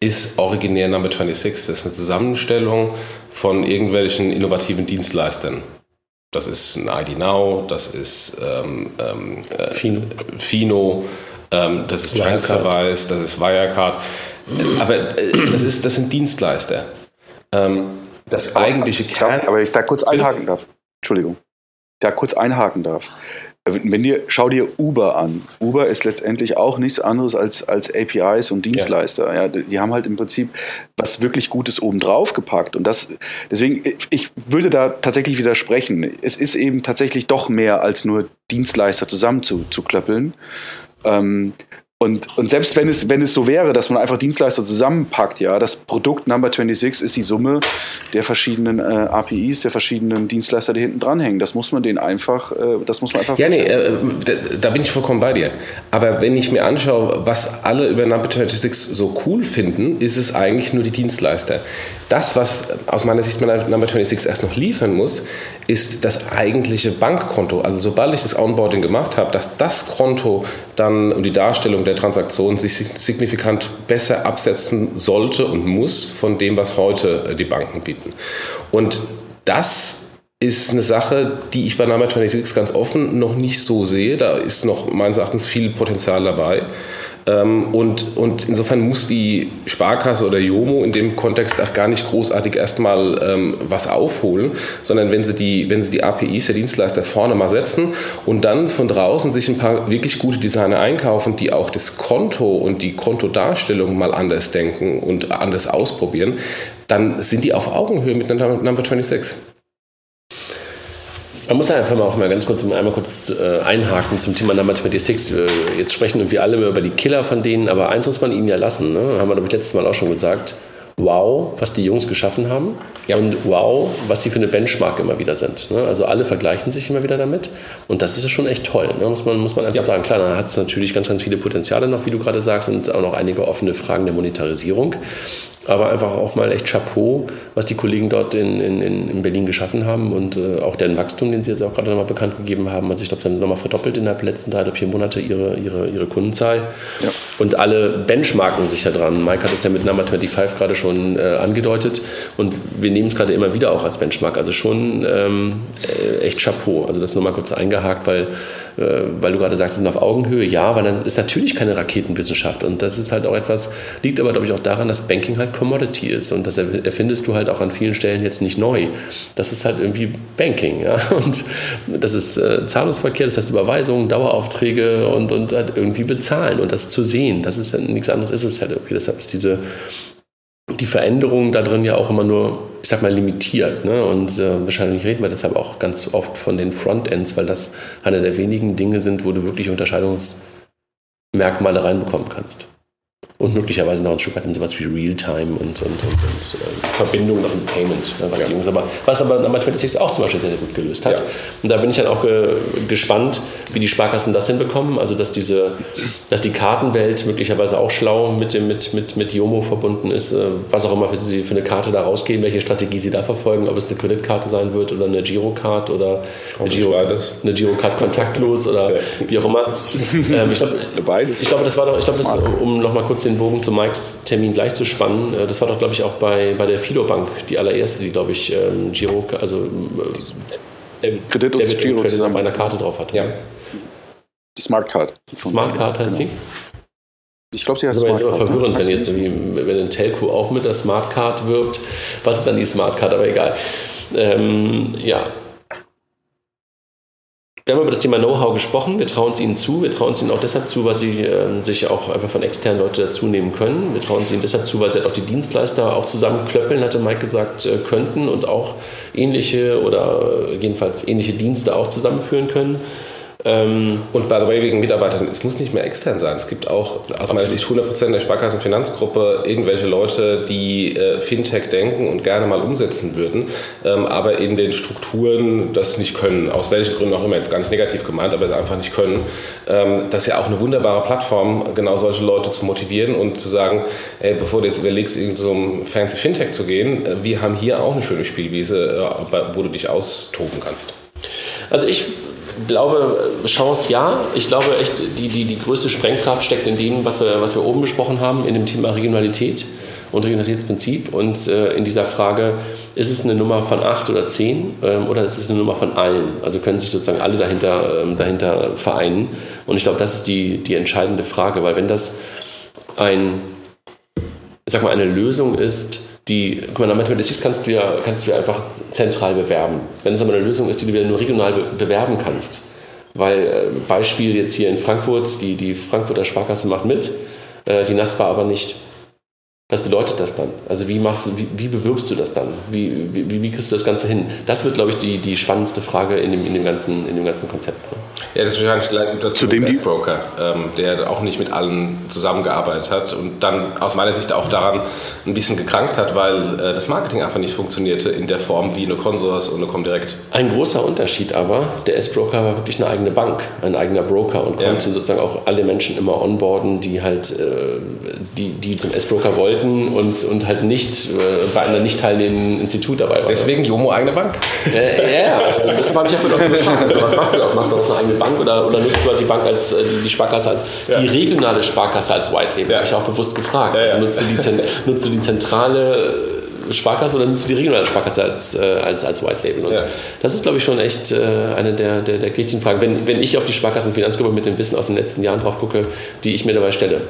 S2: ist originär Number 26. Das ist eine Zusammenstellung von irgendwelchen innovativen Dienstleistern. Das ist ein ID Now, das ist ähm, ähm, äh, Fino, Fino ähm, das ist Transferwise, das ist Wirecard. Aber äh, das, ist, das sind Dienstleister.
S3: Ähm, das eigentliche Kern. Aber ich da kurz einhaken darf. Entschuldigung. Da kurz einhaken darf. Wenn dir, schau dir Uber an. Uber ist letztendlich auch nichts anderes als, als APIs und Dienstleister. Ja. ja. die haben halt im Prinzip was wirklich Gutes obendrauf gepackt. Und das, deswegen, ich würde da tatsächlich widersprechen. Es ist eben tatsächlich doch mehr als nur Dienstleister zusammenzuklöppeln. Ähm, und, und selbst wenn es, wenn es so wäre, dass man einfach Dienstleister zusammenpackt, ja, das Produkt Number 26 ist die Summe der verschiedenen äh, APIs, der verschiedenen Dienstleister, die hinten dranhängen. Das muss man denen einfach, äh, das muss man einfach.
S2: Ja, nee, äh, da, da, bin ich vollkommen bei dir. Aber wenn ich mir anschaue, was alle über Number 26 so cool finden, ist es eigentlich nur die Dienstleister. Das, was aus meiner Sicht Number 26 erst noch liefern muss, ist das eigentliche Bankkonto. Also sobald ich das Onboarding gemacht habe, dass das Konto dann und die Darstellung der Transaktion sich signifikant besser absetzen sollte und muss von dem, was heute äh, die Banken bieten. Und das ist eine Sache, die ich bei Number 26 ganz offen noch nicht so sehe. Da ist noch meines Erachtens viel Potenzial dabei. Ähm, und, und insofern muss die Sparkasse oder Jomo in dem Kontext auch gar nicht großartig erstmal ähm, was aufholen, sondern wenn sie, die, wenn sie die APIs der Dienstleister vorne mal setzen und dann von draußen sich ein paar wirklich gute Designer einkaufen, die auch das Konto und die Kontodarstellung mal anders denken und anders ausprobieren, dann sind die auf Augenhöhe mit Number 26.
S1: Man muss einfach mal auch mal ganz kurz einmal kurz äh, einhaken zum Thema Number 26. Äh, jetzt sprechen wir alle über die Killer von denen, aber eins muss man ihnen ja lassen. Ne? Haben wir, glaube ich, letztes Mal auch schon gesagt. Wow, was die Jungs geschaffen haben. Ja. Und wow, was die für eine Benchmark immer wieder sind. Ne? Also alle vergleichen sich immer wieder damit. Und das ist ja schon echt toll, ne? muss, man, muss man einfach ja. sagen. Klar, da hat es natürlich ganz, ganz viele Potenziale noch, wie du gerade sagst, und auch noch einige offene Fragen der Monetarisierung. aber einfach auch mal echt Chapeau, was die Kollegen dort in, in, in Berlin geschaffen haben und äh, auch deren Wachstum, den sie jetzt auch gerade nochmal bekannt gegeben haben. Also ich glaube, haben nochmal verdoppelt innerhalb der letzten drei oder vier Monate ihre, ihre, ihre Kundenzahl. Ja. Und alle benchmarken sich da dran. Mike hat es ja mit Number 25 gerade schon äh, angedeutet und wir nehmen es gerade immer wieder auch als Benchmark. Also schon ähm, äh, echt Chapeau. Also das nur mal kurz eingehakt, weil äh, weil du gerade sagst, es sind auf Augenhöhe, ja, weil dann ist natürlich keine Raketenwissenschaft. Und das ist halt auch etwas, liegt aber, glaube ich, auch daran, dass Banking halt Commodity ist. Und das erfindest du halt auch an vielen Stellen jetzt nicht neu. Das ist halt irgendwie Banking. Ja? Und das ist äh, Zahlungsverkehr, das heißt Überweisungen, Daueraufträge und, und halt irgendwie bezahlen und das zu sehen. Das ist halt nichts anderes, ist es halt irgendwie. Deshalb ist diese die Veränderung da drin ja auch immer nur, ich sag mal, limitiert. Ne? Und äh, wahrscheinlich reden wir deshalb auch ganz oft von den Frontends, weil das einer der wenigen Dinge sind, wo du wirklich Unterscheidungsmerkmale reinbekommen kannst und möglicherweise noch ein Stück weit in sowas wie Realtime und, und, und, und äh, Verbindung noch im Payment, ne, was ja. die Jungs aber, was aber Number 26 auch zum Beispiel sehr, sehr gut gelöst hat. Ja. Und da bin ich dann auch ge gespannt, wie die Sparkassen das hinbekommen, also dass diese, dass die Kartenwelt möglicherweise auch schlau mit dem, mit, mit, mit Yomo verbunden ist, äh, was auch immer für sie für eine Karte da rausgehen, welche Strategie sie da verfolgen, ob es eine Kreditkarte sein wird oder eine Girocard oder eine, Giro, eine Girocard kontaktlos oder ja. wie auch immer. ähm, ich glaube, ich glaube, das war doch, ich glaube, um nochmal kurz den Bogen zu Mikes Termin gleich zu spannen, äh, das war doch, glaube ich, auch bei, bei der Fido Bank die allererste, die, glaube ich, ähm, Giro, also
S3: äh, Kredit und
S1: Debit Giro zusammen bei einer Karte drauf hat.
S3: Ja. Die Smart Card.
S1: Smart Card heißt genau. sie?
S3: Ich glaube, sie heißt
S1: Smart Card. verwirrend, wenn jetzt wenn ein Telco auch mit der Smart Card wirbt. Was ist dann die Smart Card? Aber egal. Ähm, ja, wir haben über das Thema Know-how gesprochen. Wir trauen es ihnen zu. Wir trauen es ihnen auch deshalb zu, weil sie äh, sich auch einfach von externen Leuten dazu nehmen können. Wir trauen es ihnen deshalb zu, weil sie halt auch die Dienstleister auch zusammenklöppeln, hatte Mike gesagt, äh, könnten und auch ähnliche oder jedenfalls ähnliche Dienste auch zusammenführen können.
S2: Ähm, und by the way, wegen Mitarbeitern, es muss nicht mehr extern sein. Es gibt auch aus meiner Sicht 100% der Sparkassenfinanzgruppe irgendwelche Leute, die äh, Fintech denken und gerne mal umsetzen würden, ähm, aber in den Strukturen das nicht können. Aus welchen Gründen auch immer, jetzt gar nicht negativ gemeint, aber es einfach nicht können. Ähm, das ist ja auch eine wunderbare Plattform, genau solche Leute zu motivieren und zu sagen, ey, bevor du jetzt überlegst, in so einem fancy Fintech zu gehen, äh, wir haben hier auch eine schöne Spielwiese, äh, wo du dich austoben kannst.
S1: Also ich glaube, Chance ja. Ich glaube echt, die, die, die größte Sprengkraft steckt in dem, was wir, was wir oben besprochen haben, in dem Thema Regionalität und Regionalitätsprinzip und äh, in dieser Frage, ist es eine Nummer von acht oder zehn ähm, oder ist es eine Nummer von allen? Also können sich sozusagen alle dahinter, ähm, dahinter vereinen. Und ich glaube, das ist die, die entscheidende Frage, weil wenn das ein, sag mal, eine Lösung ist, die, mal, Mathematics kannst du ja, kannst du ja einfach zentral bewerben. Wenn es aber eine Lösung ist, die du wieder nur regional bewerben kannst, weil äh, Beispiel jetzt hier in Frankfurt, die, die Frankfurter Sparkasse macht mit, äh, die NASPA aber nicht. Was bedeutet das dann? Also wie machst du, wie, wie bewirbst du das dann? Wie, wie, wie, kriegst du das Ganze hin? Das wird, glaube ich, die, die spannendste Frage in dem, in dem, ganzen, in dem ganzen Konzept. Ne?
S2: Ja, das ist wahrscheinlich die gleiche Situation
S3: Zudem
S2: mit Broker, ähm, der auch nicht mit allen zusammengearbeitet hat und dann aus meiner Sicht auch daran ein bisschen gekrankt hat, weil äh, das Marketing einfach nicht funktionierte in der Form wie eine Consors und eine Comdirect.
S1: Ein großer Unterschied aber, der S-Broker war wirklich eine eigene Bank, ein eigener Broker und konnte ja. sozusagen auch alle Menschen immer onboarden, die halt äh, die, die zum S-Broker wollten wollten und, und halt nicht äh, bei einer nicht teilnehmenden Institut dabei waren.
S2: Deswegen Jomo eigene Bank.
S1: Äh, ja, also deshalb habe ich ja das gefragt. Also, was machst du daraus? Machst du daraus eine eigene Bank oder, oder nutzt du halt die Bank als äh, die, die Sparkasse als ja. die regionale Sparkasse als White Label? Ja. Habe ich auch bewusst gefragt. Ja, also nutzt du, die, nutzt du die zentrale Sparkasse oder nutzt du die regionale Sparkasse als, äh, als, als White Label? Und ja. das ist, glaube ich, schon echt äh, eine der, der, der kritischen Fragen. Wenn, wenn ich auf die Sparkassenfinanzgruppe mit dem Wissen aus den letzten Jahren drauf gucke, die ich mir dabei stelle.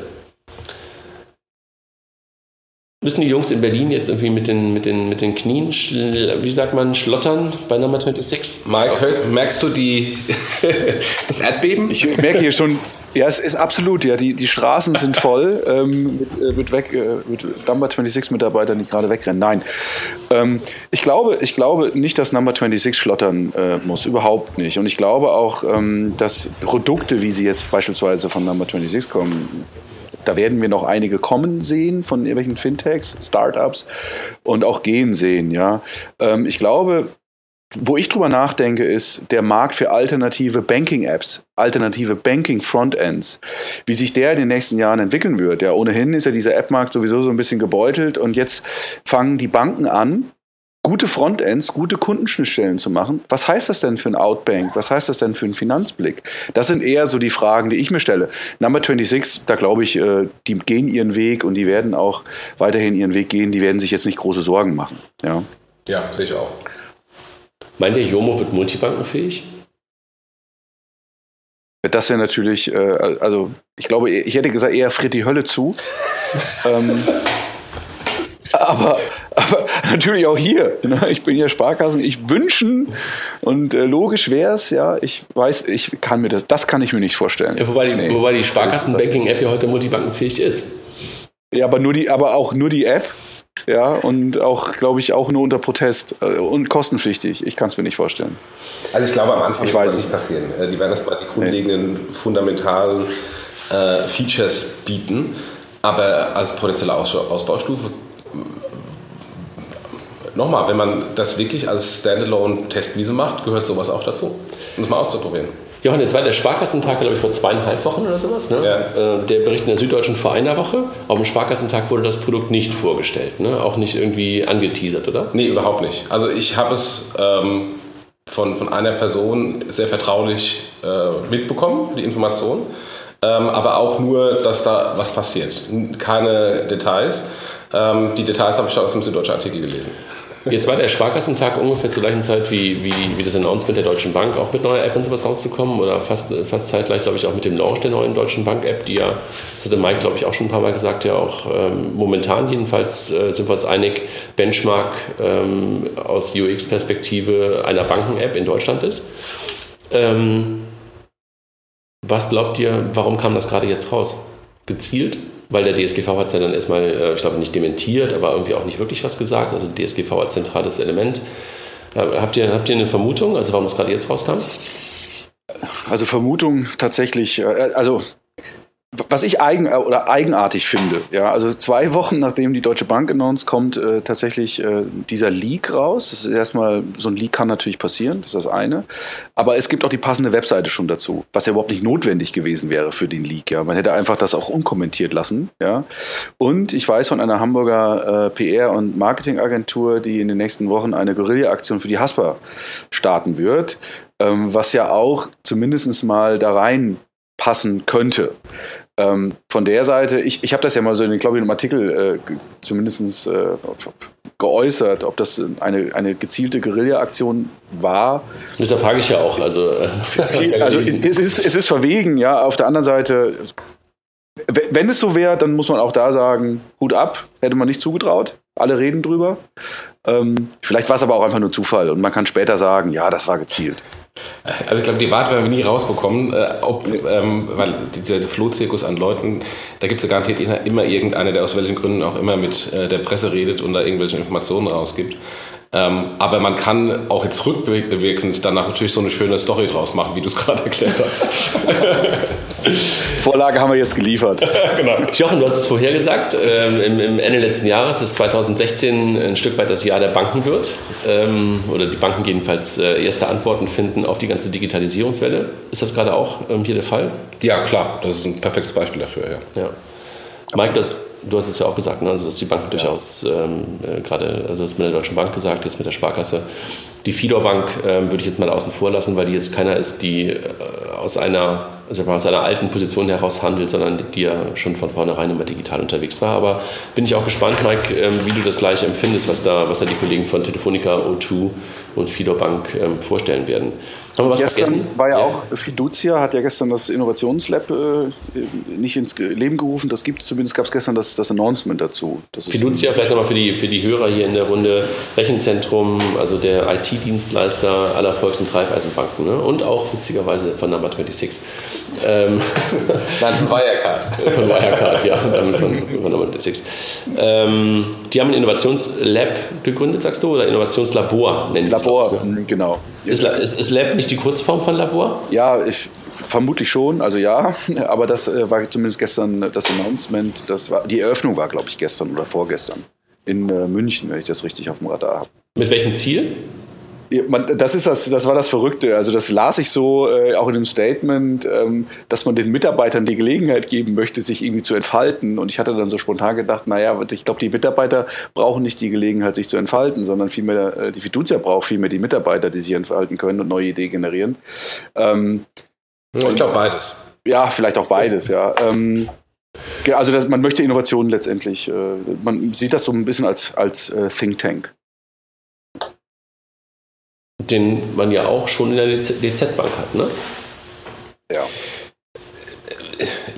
S1: Müssen die Jungs in Berlin jetzt irgendwie mit den, mit den, mit den Knien, wie sagt man, schlottern bei Number 26?
S2: Mike, merkst du die, das Erdbeben?
S3: Ich merke hier schon, ja, es ist absolut, ja, die, die Straßen sind voll ähm, mit, äh, mit, weg, äh, mit Number 26 Mitarbeitern, die gerade wegrennen. Nein, ähm, ich, glaube, ich glaube nicht, dass Number 26 schlottern äh, muss, überhaupt nicht. Und ich glaube auch, ähm, dass Produkte, wie sie jetzt beispielsweise von Number 26 kommen, da werden wir noch einige kommen sehen von irgendwelchen Fintechs, Startups und auch gehen sehen. Ja, ähm, ich glaube, wo ich drüber nachdenke, ist der Markt für alternative Banking-Apps, alternative Banking-Frontends, wie sich der in den nächsten Jahren entwickeln wird. Ja, ohnehin ist ja dieser App-Markt sowieso so ein bisschen gebeutelt und jetzt fangen die Banken an, gute Frontends, gute Kundenschnittstellen zu machen. Was heißt das denn für ein Outbank? Was heißt das denn für einen Finanzblick? Das sind eher so die Fragen, die ich mir stelle. Number 26, da glaube ich, äh, die gehen ihren Weg und die werden auch weiterhin ihren Weg gehen. Die werden sich jetzt nicht große Sorgen machen. Ja,
S2: ja sehe ich auch.
S1: Meint ihr, Jomo wird multibankenfähig?
S3: Das wäre natürlich, äh, also ich glaube, ich hätte gesagt, eher friert die Hölle zu. ähm, aber, aber natürlich auch hier. Ne? Ich bin ja Sparkassen. Ich wünschen und äh, logisch wäre es, ja. Ich weiß, ich kann mir das, das kann ich mir nicht vorstellen.
S1: Ja, wobei die, nee. wobei die Sparkassen-Banking-App ja heute multibankenfähig ist.
S3: Ja, aber nur die, aber auch nur die App. Ja, und auch, glaube ich, auch nur unter Protest äh, und kostenpflichtig. Ich kann es mir nicht vorstellen.
S2: Also ich glaube, am Anfang ich wird das nicht passieren. Äh, die werden erstmal die grundlegenden, nee. fundamentalen äh, Features bieten. Aber als potenzielle Ausbaustufe nochmal, wenn man das wirklich als Standalone-Testwiese macht, gehört sowas auch dazu. Um das mal auszuprobieren.
S1: Johann, jetzt war der Sparkassentag, glaube ich, vor zweieinhalb Wochen oder sowas. Ne? Ja. Äh, der Bericht in der Süddeutschen vor einer Woche. Auf dem Sparkassentag wurde das Produkt nicht vorgestellt, ne? auch nicht irgendwie angeteasert, oder?
S2: Nee, überhaupt nicht. Also ich habe es ähm, von, von einer Person sehr vertraulich äh, mitbekommen, die Information. Ähm, aber auch nur, dass da was passiert. Keine Details. Ähm, die Details habe ich aus dem Süddeutschen Artikel gelesen.
S1: Jetzt war der Sparkassentag ungefähr zur gleichen Zeit wie, wie, wie das Announcement der Deutschen Bank, auch mit neuer App und sowas rauszukommen oder fast, fast zeitgleich, glaube ich, auch mit dem Launch der neuen Deutschen Bank-App, die ja, das hatte Mike, glaube ich, auch schon ein paar Mal gesagt, ja auch ähm, momentan jedenfalls äh, sind wir uns einig, Benchmark ähm, aus UX-Perspektive einer Banken-App in Deutschland ist. Ähm, was glaubt ihr, warum kam das gerade jetzt raus? Gezielt? Weil der DSGV hat es ja dann erstmal, äh, ich glaube, nicht dementiert, aber irgendwie auch nicht wirklich was gesagt. Also DSGV als zentrales Element. Äh, habt ihr, habt ihr eine Vermutung, also warum das gerade jetzt rauskam?
S3: Also Vermutung tatsächlich, äh, also was ich eigen äh, oder eigenartig finde, ja, also zwei Wochen nachdem die Deutsche Bank announced, kommt äh, tatsächlich äh, dieser Leak raus. Das ist erstmal, so ein Leak kann natürlich passieren, das ist das eine. Aber es gibt auch die passende Webseite schon dazu, was ja überhaupt nicht notwendig gewesen wäre für den Leak. Ja, man hätte einfach das auch unkommentiert lassen. Ja, und ich weiß von einer Hamburger äh, PR- und Marketingagentur, die in den nächsten Wochen eine Guerilla-Aktion für die Haspa starten wird, ähm, was ja auch zumindest mal da rein passen könnte. Ähm, von der Seite, ich, ich habe das ja mal so in, glaube ich, einem Artikel äh, zumindest äh, geäußert, ob das eine, eine gezielte Guerilla-Aktion war.
S1: Das frage ich ja auch. Also, äh,
S3: also es, ist, es ist verwegen, ja. Auf der anderen Seite, wenn es so wäre, dann muss man auch da sagen, Hut ab, hätte man nicht zugetraut. Alle reden drüber. Ähm, vielleicht war es aber auch einfach nur Zufall und man kann später sagen, ja, das war gezielt.
S2: Also ich glaube, die Wahrheit werden wir nie rausbekommen, äh, ob, ähm, weil dieser Flohzirkus an Leuten, da gibt es ja garantiert immer irgendeiner, der aus welchen Gründen auch immer mit äh, der Presse redet und da irgendwelche Informationen rausgibt. Ähm, aber man kann auch jetzt rückwirkend danach natürlich so eine schöne Story draus machen, wie du es gerade erklärt hast.
S3: Vorlage haben wir jetzt geliefert.
S1: genau. Jochen, du hast es vorher gesagt, ähm, im, im, Ende letzten Jahres, dass 2016 ein Stück weit das Jahr der Banken wird. Ähm, oder die Banken jedenfalls äh, erste Antworten finden auf die ganze Digitalisierungswelle. Ist das gerade auch ähm, hier der Fall?
S2: Ja, klar. Das ist ein perfektes Beispiel dafür, ja.
S1: ja. Mike, das, du hast es ja auch gesagt, ne? also dass die Banken ja. durchaus ähm, äh, gerade, also das mit der Deutschen Bank gesagt, jetzt mit der Sparkasse. Die Fidor Bank ähm, würde ich jetzt mal außen vor lassen, weil die jetzt keiner ist, die äh, aus einer also aus einer alten Position heraus handelt, sondern die ja schon von vornherein immer digital unterwegs war. Aber bin ich auch gespannt, Mike, ähm, wie du das gleich empfindest, was da, was da die Kollegen von Telefonica, O2 und Fidor Bank ähm, vorstellen werden.
S3: Haben wir was gestern vergessen? war ja, ja, auch Fiducia, hat ja gestern das Innovationslab äh, nicht ins Leben gerufen. Das gibt es zumindest, gab es gestern das, das Announcement dazu.
S1: Das Fiducia, vielleicht nochmal für die, für die Hörer hier in der Runde, Rechenzentrum, also der IT-Dienstleister aller Volks- und Treibeisenbanken ne? und auch witzigerweise von Number 26. Ähm,
S2: Nein, von Wirecard.
S1: von Wirecard, ja, damit von, von Number 26. Ähm, die haben ein Innovationslab gegründet, sagst du, oder Innovationslabor
S3: nennen Labor, es, ne? genau.
S1: Ist, ist, ist Lab nicht die Kurzform von Labor?
S3: Ja, ich, vermutlich schon, also ja. Aber das äh, war zumindest gestern das Announcement. Das war, die Eröffnung war, glaube ich, gestern oder vorgestern in äh, München, wenn ich das richtig auf dem Radar habe.
S1: Mit welchem Ziel?
S3: Das ist das, das war das Verrückte. Also das las ich so äh, auch in dem Statement, ähm, dass man den Mitarbeitern die Gelegenheit geben möchte, sich irgendwie zu entfalten. Und ich hatte dann so spontan gedacht, naja, ich glaube, die Mitarbeiter brauchen nicht die Gelegenheit, sich zu entfalten, sondern vielmehr äh, die Fiducia braucht vielmehr die Mitarbeiter, die sich entfalten können und neue Ideen generieren. Ähm,
S2: ich glaube beides.
S3: Ja, vielleicht auch beides, ja. Ähm, also das, man möchte Innovationen letztendlich, äh, man sieht das so ein bisschen als, als äh, Think Tank
S1: den man ja auch schon in der DZ-Bank hat, ne?
S3: Ja.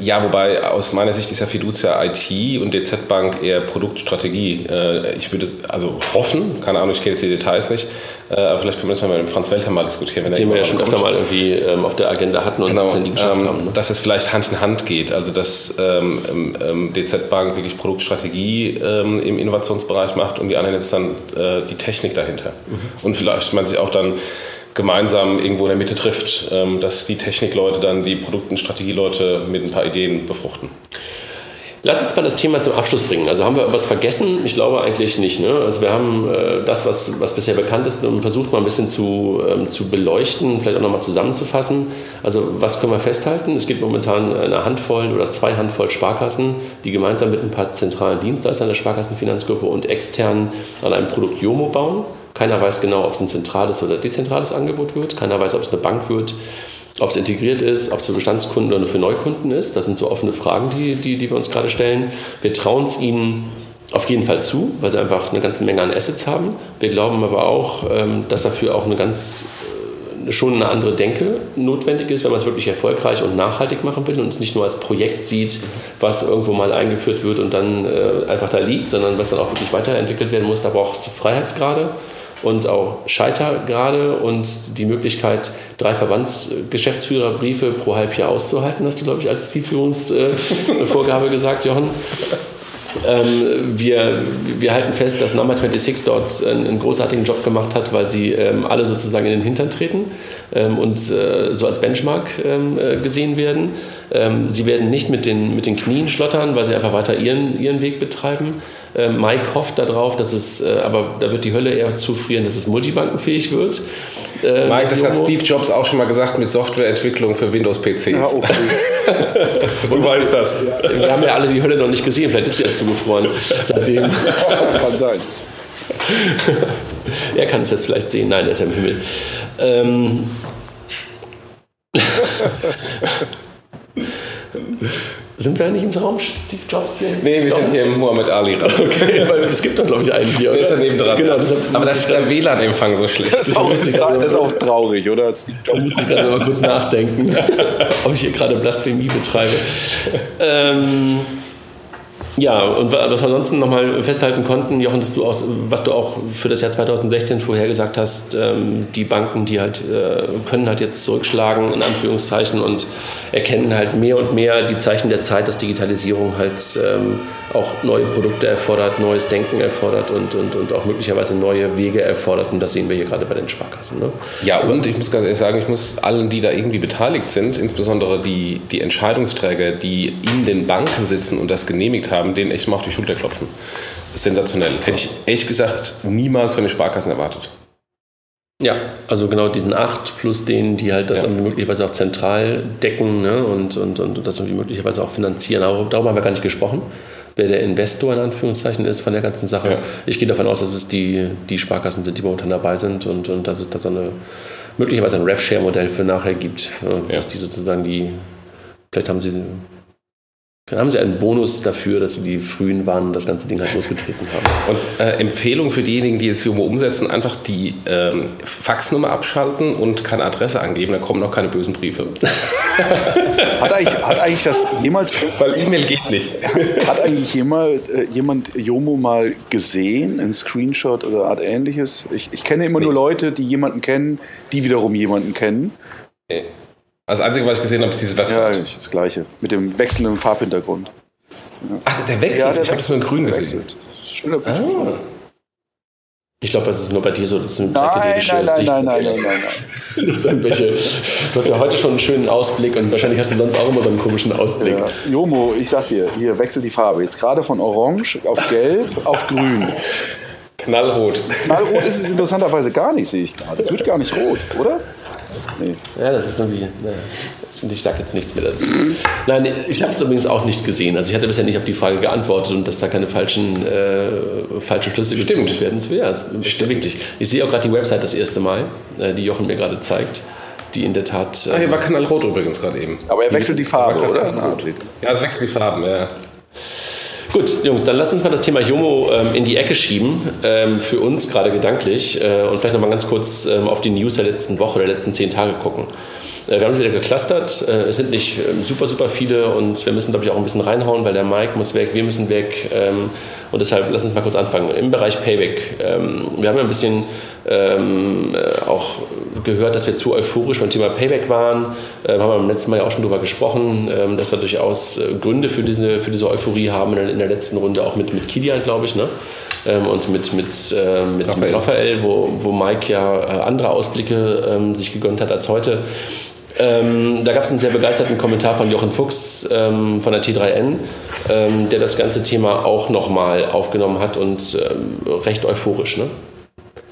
S2: Ja, wobei aus meiner Sicht ist ja Fiducia IT und DZ Bank eher Produktstrategie. Äh, ich würde es also hoffen, keine Ahnung, ich kenne jetzt die Details nicht, äh, aber vielleicht können wir das mal mit Franz Welter mal diskutieren.
S1: Wenn Den wir ja schon öfter mal irgendwie ähm, auf der Agenda hatten und
S2: genau, es nie geschafft ähm, haben. Ne? Dass es vielleicht Hand in Hand geht, also dass ähm, ähm DZ Bank wirklich Produktstrategie ähm, im Innovationsbereich macht und die anderen jetzt dann äh, die Technik dahinter. Mhm. Und vielleicht man sich auch dann gemeinsam irgendwo in der Mitte trifft, ähm, dass die Technikleute dann die Produkt- und Strategieleute mit ein paar Ideen befruchten.
S1: Lass uns mal das Thema zum Abschluss bringen. Also haben wir was vergessen? Ich glaube eigentlich nicht. Ne? Also wir haben äh, das, was, was bisher bekannt ist, versucht mal ein bisschen zu, ähm, zu beleuchten, vielleicht auch nochmal zusammenzufassen. Also was können wir festhalten? Es gibt momentan eine Handvoll oder zwei Handvoll Sparkassen, die gemeinsam mit ein paar zentralen Dienstleistern der Sparkassenfinanzgruppe und extern an einem Produkt Jomo bauen. Keiner weiß genau, ob es ein zentrales oder dezentrales Angebot wird. Keiner weiß, ob es eine Bank wird, ob es integriert ist, ob es für Bestandskunden oder für Neukunden ist. Das sind so offene Fragen, die, die, die wir uns gerade stellen. Wir trauen es ihnen auf jeden Fall zu, weil sie einfach eine ganze Menge an Assets haben. Wir glauben aber auch, ähm, dass dafür auch eine ganz äh, schon eine andere Denke notwendig ist, wenn man es wirklich erfolgreich und nachhaltig machen will und es nicht nur als Projekt sieht, was irgendwo mal eingeführt wird und dann äh, einfach da liegt, sondern was dann auch wirklich weiterentwickelt werden muss. Da braucht es Freiheitsgrade und auch Scheitergrade und die Möglichkeit, drei Verbandsgeschäftsführerbriefe pro Halbjahr auszuhalten, hast du, glaube ich, als Zielführungsvorgabe gesagt, Jochen. Ähm, wir, wir halten fest, dass Number 26 dort einen, einen großartigen Job gemacht hat, weil sie ähm, alle sozusagen in den Hintern treten ähm, und äh, so als Benchmark ähm, äh, gesehen werden. Ähm, sie werden nicht mit den, mit den Knien schlottern, weil sie einfach weiter ihren, ihren Weg betreiben. Ähm, Mike hofft darauf, dass es, äh, aber da wird die Hölle eher zufrieren, dass es multibankenfähig wird.
S2: Äh, Mike, das, das hat Steve Jobs auch schon mal gesagt mit Softwareentwicklung für Windows-PCs. Ja, okay. du weißt das.
S1: Wir haben ja alle die Hölle noch nicht gesehen, vielleicht ist sie ja zugefroren seitdem. Kann sein. er kann es jetzt vielleicht sehen. Nein, er ist ja im Himmel. Ähm, sind wir eigentlich im Raum Steve Jobs hier?
S2: Nee, wir sind hier im Muhammad Ali
S1: Raum. Okay, weil es gibt doch, glaube ich, einen hier.
S2: Der ist daneben dran. Genau,
S1: Aber das ist der WLAN-Empfang so schlecht.
S3: Das ist, auch, das ist auch traurig, oder?
S1: Da muss ich gerade mal kurz nachdenken, ob ich hier gerade Blasphemie betreibe. ähm, ja, und was wir ansonsten nochmal festhalten konnten, Jochen, dass du auch, was du auch für das Jahr 2016 vorhergesagt hast, ähm, die Banken, die halt äh, können halt jetzt zurückschlagen, in Anführungszeichen, und erkennen halt mehr und mehr die Zeichen der Zeit, dass Digitalisierung halt ähm, auch neue Produkte erfordert, neues Denken erfordert und, und, und auch möglicherweise neue Wege erfordert. Und das sehen wir hier gerade bei den Sparkassen. Ne?
S2: Ja, und ich muss ganz ehrlich sagen, ich muss allen, die da irgendwie beteiligt sind, insbesondere die, die Entscheidungsträger, die in den Banken sitzen und das genehmigt haben, denen echt mal auf die Schulter klopfen. Sensationell. Hätte ich ehrlich gesagt niemals von den Sparkassen erwartet.
S1: Ja, also genau diesen acht plus denen, die halt das ja. möglicherweise auch zentral decken ne, und, und, und das möglicherweise auch finanzieren. Aber darüber haben wir gar nicht gesprochen, wer der Investor in Anführungszeichen ist von der ganzen Sache. Ja. Ich gehe davon aus, dass es die, die Sparkassen sind, die momentan dabei sind und, und dass es da so eine möglicherweise ein RevShare-Modell für nachher gibt, ja. dass die sozusagen die, vielleicht haben sie dann haben sie einen Bonus dafür, dass sie die Frühen waren und das ganze Ding halt losgetreten haben.
S2: Und äh, Empfehlung für diejenigen, die jetzt Jomo umsetzen, einfach die ähm, Faxnummer abschalten und keine Adresse angeben, dann kommen noch keine bösen Briefe.
S3: hat, eigentlich, hat eigentlich das jemals...
S2: Weil E-Mail geht nicht.
S3: Hat eigentlich jemand, äh, jemand Jomo mal gesehen, ein Screenshot oder Art ähnliches? Ich, ich kenne immer nee. nur Leute, die jemanden kennen, die wiederum jemanden kennen.
S2: Also das Einzige, was ich gesehen habe, ist diese Website.
S3: Ja, das gleiche. Mit dem wechselnden Farbhintergrund.
S2: Ja. Ach, der wechselt? Ja, der ich habe das nur in grün gesehen. Schöner
S1: ah. Ich glaube, das ist nur bei dir so, das ist eine
S3: psychedelische nein, nein, Sicht. Nein, nein, nein, nein,
S1: nein, irgendwelche, du hast ja heute schon einen schönen Ausblick und wahrscheinlich hast du sonst auch immer so einen komischen Ausblick. Ja.
S3: Jomo, ich sag dir, hier wechselt die Farbe. Jetzt gerade von orange auf gelb auf grün.
S2: Knallrot.
S3: Knallrot ist es interessanterweise gar nicht, sehe ich gerade. Es wird gar nicht rot, oder?
S1: Nee. Ja, das ist irgendwie. Ne, ich sage jetzt nichts mehr dazu. Nein, ich habe es übrigens auch nicht gesehen. Also ich hatte bisher nicht auf die Frage geantwortet und dass da keine falschen, äh, falschen Schlüsse
S2: Stimmt.
S1: gezogen werden. Ja, das ist wirklich. Ich sehe auch gerade die Website das erste Mal, äh, die Jochen mir gerade zeigt, die in der Tat.
S2: Ah,
S1: Äh,
S2: hier war Knallrot übrigens gerade eben.
S3: Aber er wechselt die Farbe, oder?
S2: Ja, es wechselt die Farben, ja.
S1: Gut, Jungs, dann lasst uns mal das Thema Jomo ähm, in die Ecke schieben, ähm, für uns gerade gedanklich, äh, und vielleicht nochmal ganz kurz ähm, auf die News der letzten Woche, der letzten zehn Tage gucken. Äh, wir haben es wieder geclustert, äh, es sind nicht ähm, super, super viele und wir müssen, glaube ich, auch ein bisschen reinhauen, weil der Mike muss weg, wir müssen weg ähm, und deshalb lass uns mal kurz anfangen. Im Bereich Payback, ähm, wir haben ja ein bisschen äh, auch gehört, dass wir zu euphorisch beim Thema Payback waren. Äh, haben wir beim letzten Mal ja auch schon darüber gesprochen, dass wir durchaus Gründe für diese, für diese Euphorie haben in der, letzten Runde, auch mit, mit Kilian, glaube ich, ne? Und mit, mit, mit,
S2: Raphael.
S1: mit Raphael, wo, wo Mike ja andere Ausblicke ähm, sich gegönnt hat als heute. Ähm, da gab es einen sehr begeisterten Kommentar von Jochen Fuchs ähm, von der T3N, ähm, der das ganze Thema auch nochmal aufgenommen hat und ähm, recht euphorisch. Ne?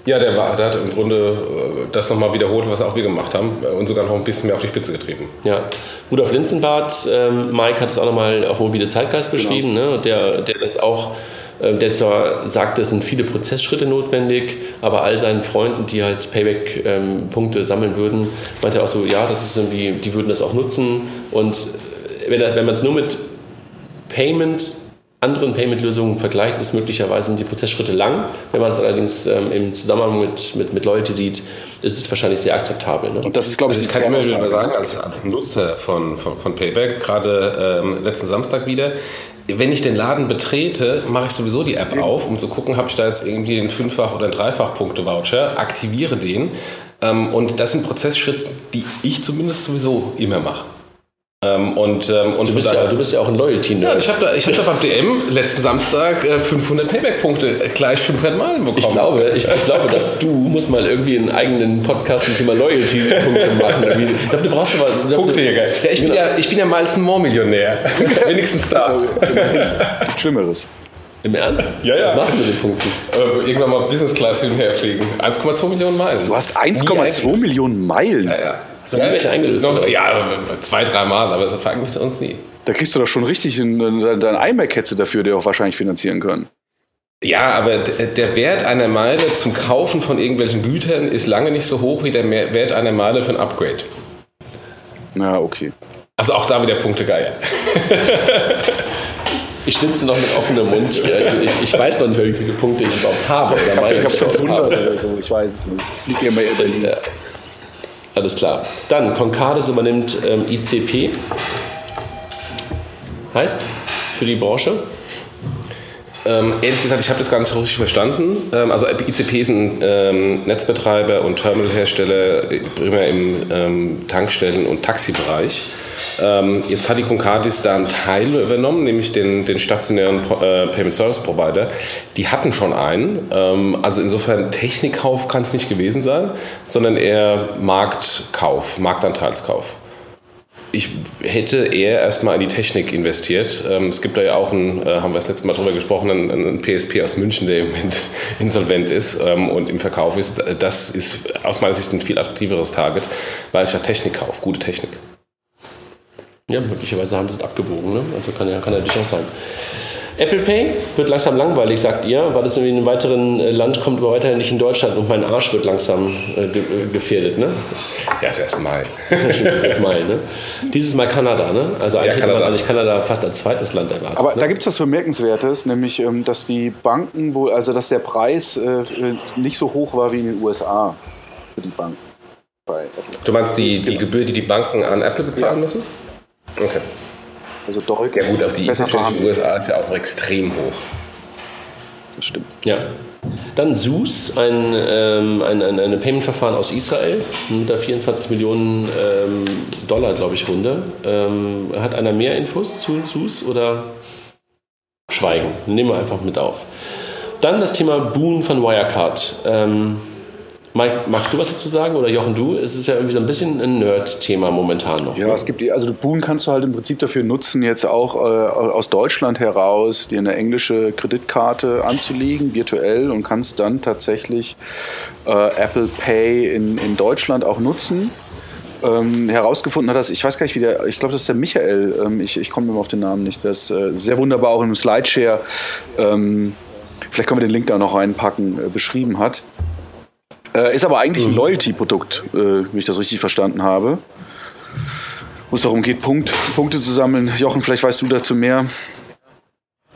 S2: Ja, der, war, der hat im Grunde äh, das nochmal wiederholt, was auch wir gemacht haben äh, und sogar noch ein bisschen mehr auf die Spitze getrieben.
S1: Ja, Rudolf Linzenbart, ähm, Mike hat es auch nochmal auf mobile Zeitgeist beschrieben, ne? und der, der ist auch, der zwar sagte, es sind viele Prozessschritte notwendig, aber all seinen Freunden, die halt Payback-Punkte sammeln würden, meinte er auch so, ja, das ist irgendwie, die würden das auch nutzen und wenn, wenn man es nur mit Payment, anderen Payment-Lösungen vergleicht, ist möglicherweise die Prozessschritte lang. Wenn man es allerdings ähm, im Zusammenhang mit, mit, mit Loyalty sieht, ist es wahrscheinlich sehr akzeptabel. Ne?
S3: Und das ist, glaube ich,
S2: Also ich kann immer wieder sagen, als, als Nutzer von, von, von Payback, gerade ähm, letzten Samstag wieder, wenn ich den Laden betrete, mache ich sowieso die App auf, um zu gucken, habe ich da jetzt irgendwie einen Fünffach- oder Dreifach-Punkte-Voucher, aktiviere den. Ähm, und das sind Prozessschritte, die ich zumindest sowieso immer mache. Ähm, und, ähm, und
S1: Du bist, ja, du bist ja auch ein Loyalty-Nerd.
S2: ja, ich habe da, ich hab da beim DM letzten Samstag äh, 500 Payback-Punkte äh, gleich 500 Meilen bekommen.
S1: Ich glaube, ich, ich glaube, dass du musst mal irgendwie einen eigenen Podcast zum Thema Loyalty-Punkte machen. Ich glaube, du brauchst aber
S2: Punktejäger. Ja, ich bin ja, ich bin ja Miles More-Millionär. Wenigstens da.
S3: Schlimmeres.
S1: Im Ernst?
S2: Ja, ja.
S1: Was machst du mit den Punkten?
S2: Äh, irgendwann mal Business Class hin und her fliegen. 1,2 Millionen Meilen.
S3: Du hast 1,2 Millionen Meilen.
S2: Ja, ja.
S1: Du nie welche eingelöst,
S2: Noch, ja, zwei, drei Mal, aber das verlangt zu uns nie.
S3: Da kriegst du doch schon richtig einen- dein dein iMac hättest du dafür dir auch wahrscheinlich finanzieren können.
S2: Ja, aber der Wert einer Meile zum Kaufen von irgendwelchen Gütern ist lange nicht so hoch wie der Wert einer Meile für ein Upgrade.
S3: Na, okay.
S2: Also auch da wieder Punkte geil.
S1: Ich sitze noch mit offenem Mund hier. Ich, ich weiß noch nicht, wie viele Punkte ich überhaupt habe. Oder
S3: Ich habe
S1: überhaupt
S3: 500
S1: habe.
S3: oder so, ich weiß es nicht. Ich fliege immer in Berlin.
S1: Ja. Alles klar. Dann, Concardis übernimmt ähm, ICP. Heißt, für die Branche,
S2: Ähm, ehrlich gesagt, ich habe das gar nicht so richtig verstanden. Ähm, also ICP ist ein ähm, Netzbetreiber und Terminalhersteller, äh, primär im ähm, Tankstellen- und Taxibereich. Ähm, jetzt hat die Concardis da einen Teil übernommen, nämlich den, den stationären äh, Payment Service Provider. Die hatten schon einen. Ähm, also insofern Technikkauf kann es nicht gewesen sein, sondern eher Marktkauf, Marktanteilskauf. Ich hätte eher erstmal in die Technik investiert. Ähm, es gibt da ja auch einen, äh, haben wir das letzte Mal drüber gesprochen, einen, einen PSP aus München, der im Moment insolvent ist ähm, und im Verkauf ist. Das ist aus meiner Sicht ein viel attraktiveres Target, weil ich da Technik kaufe, gute Technik.
S1: ja, möglicherweise haben sie es abgewogen. Ne? Also kann ja, kann ja durchaus sein. Apple Pay wird langsam langweilig, sagt ihr, weil es in einem weiteren äh, Land kommt, aber weiterhin nicht in Deutschland und mein Arsch wird langsam äh, ge äh, gefährdet. Ne?
S2: Ja, ist erst mal.
S1: Dieses Mal, ne? Dieses Mal Kanada, ne? Also eigentlich hätte man
S2: Kanada.
S1: eigentlich Kanada fast als zweites Land erwartet.
S3: Aber
S1: ne?
S3: da gibt es was Bemerkenswertes, nämlich, ähm, dass die Banken wohl, also dass der Preis äh, nicht so hoch war wie in den USA für die Banken. Bei Apple.
S2: Du meinst die, die Gebühr, die die Banken an Apple bezahlen müssen? Okay.
S3: Also deutlich
S2: Ja gut, auch die
S3: besser
S2: in den. USA ist ja auch extrem hoch.
S3: Das stimmt.
S1: Ja. Dann SUS, ein, ähm, ein, ein, ein Payment-Verfahren aus Israel mit der 24 Millionen ähm, Dollar, glaube ich, Runde. Ähm, hat einer mehr Infos zu SUS oder schweigen? Nehmen wir einfach mit auf. Dann das Thema Boon von Wirecard. Ähm, Mike, magst du was dazu sagen oder Jochen, du? Es ist ja irgendwie so ein bisschen ein Nerd-Thema momentan noch.
S3: Ja,
S1: ne?
S3: es gibt, die- also Boon kannst du halt im Prinzip dafür nutzen, jetzt auch äh, aus Deutschland heraus dir eine englische Kreditkarte anzulegen, virtuell, und kannst dann tatsächlich äh, Apple Pay in, in Deutschland auch nutzen. Ähm, herausgefunden hat das, ich weiß gar nicht, wie der, ich glaube, das ist der Michael, ähm, ich, ich komme immer auf den Namen nicht, das äh, sehr wunderbar auch in einem Slideshare, ähm, vielleicht können wir den Link da noch reinpacken, äh, beschrieben hat. Äh, ist aber eigentlich ein Loyalty-Produkt, äh, wenn ich das richtig verstanden habe. Wo es darum geht, Punkt, Punkte zu sammeln. Jochen, vielleicht weißt du dazu mehr.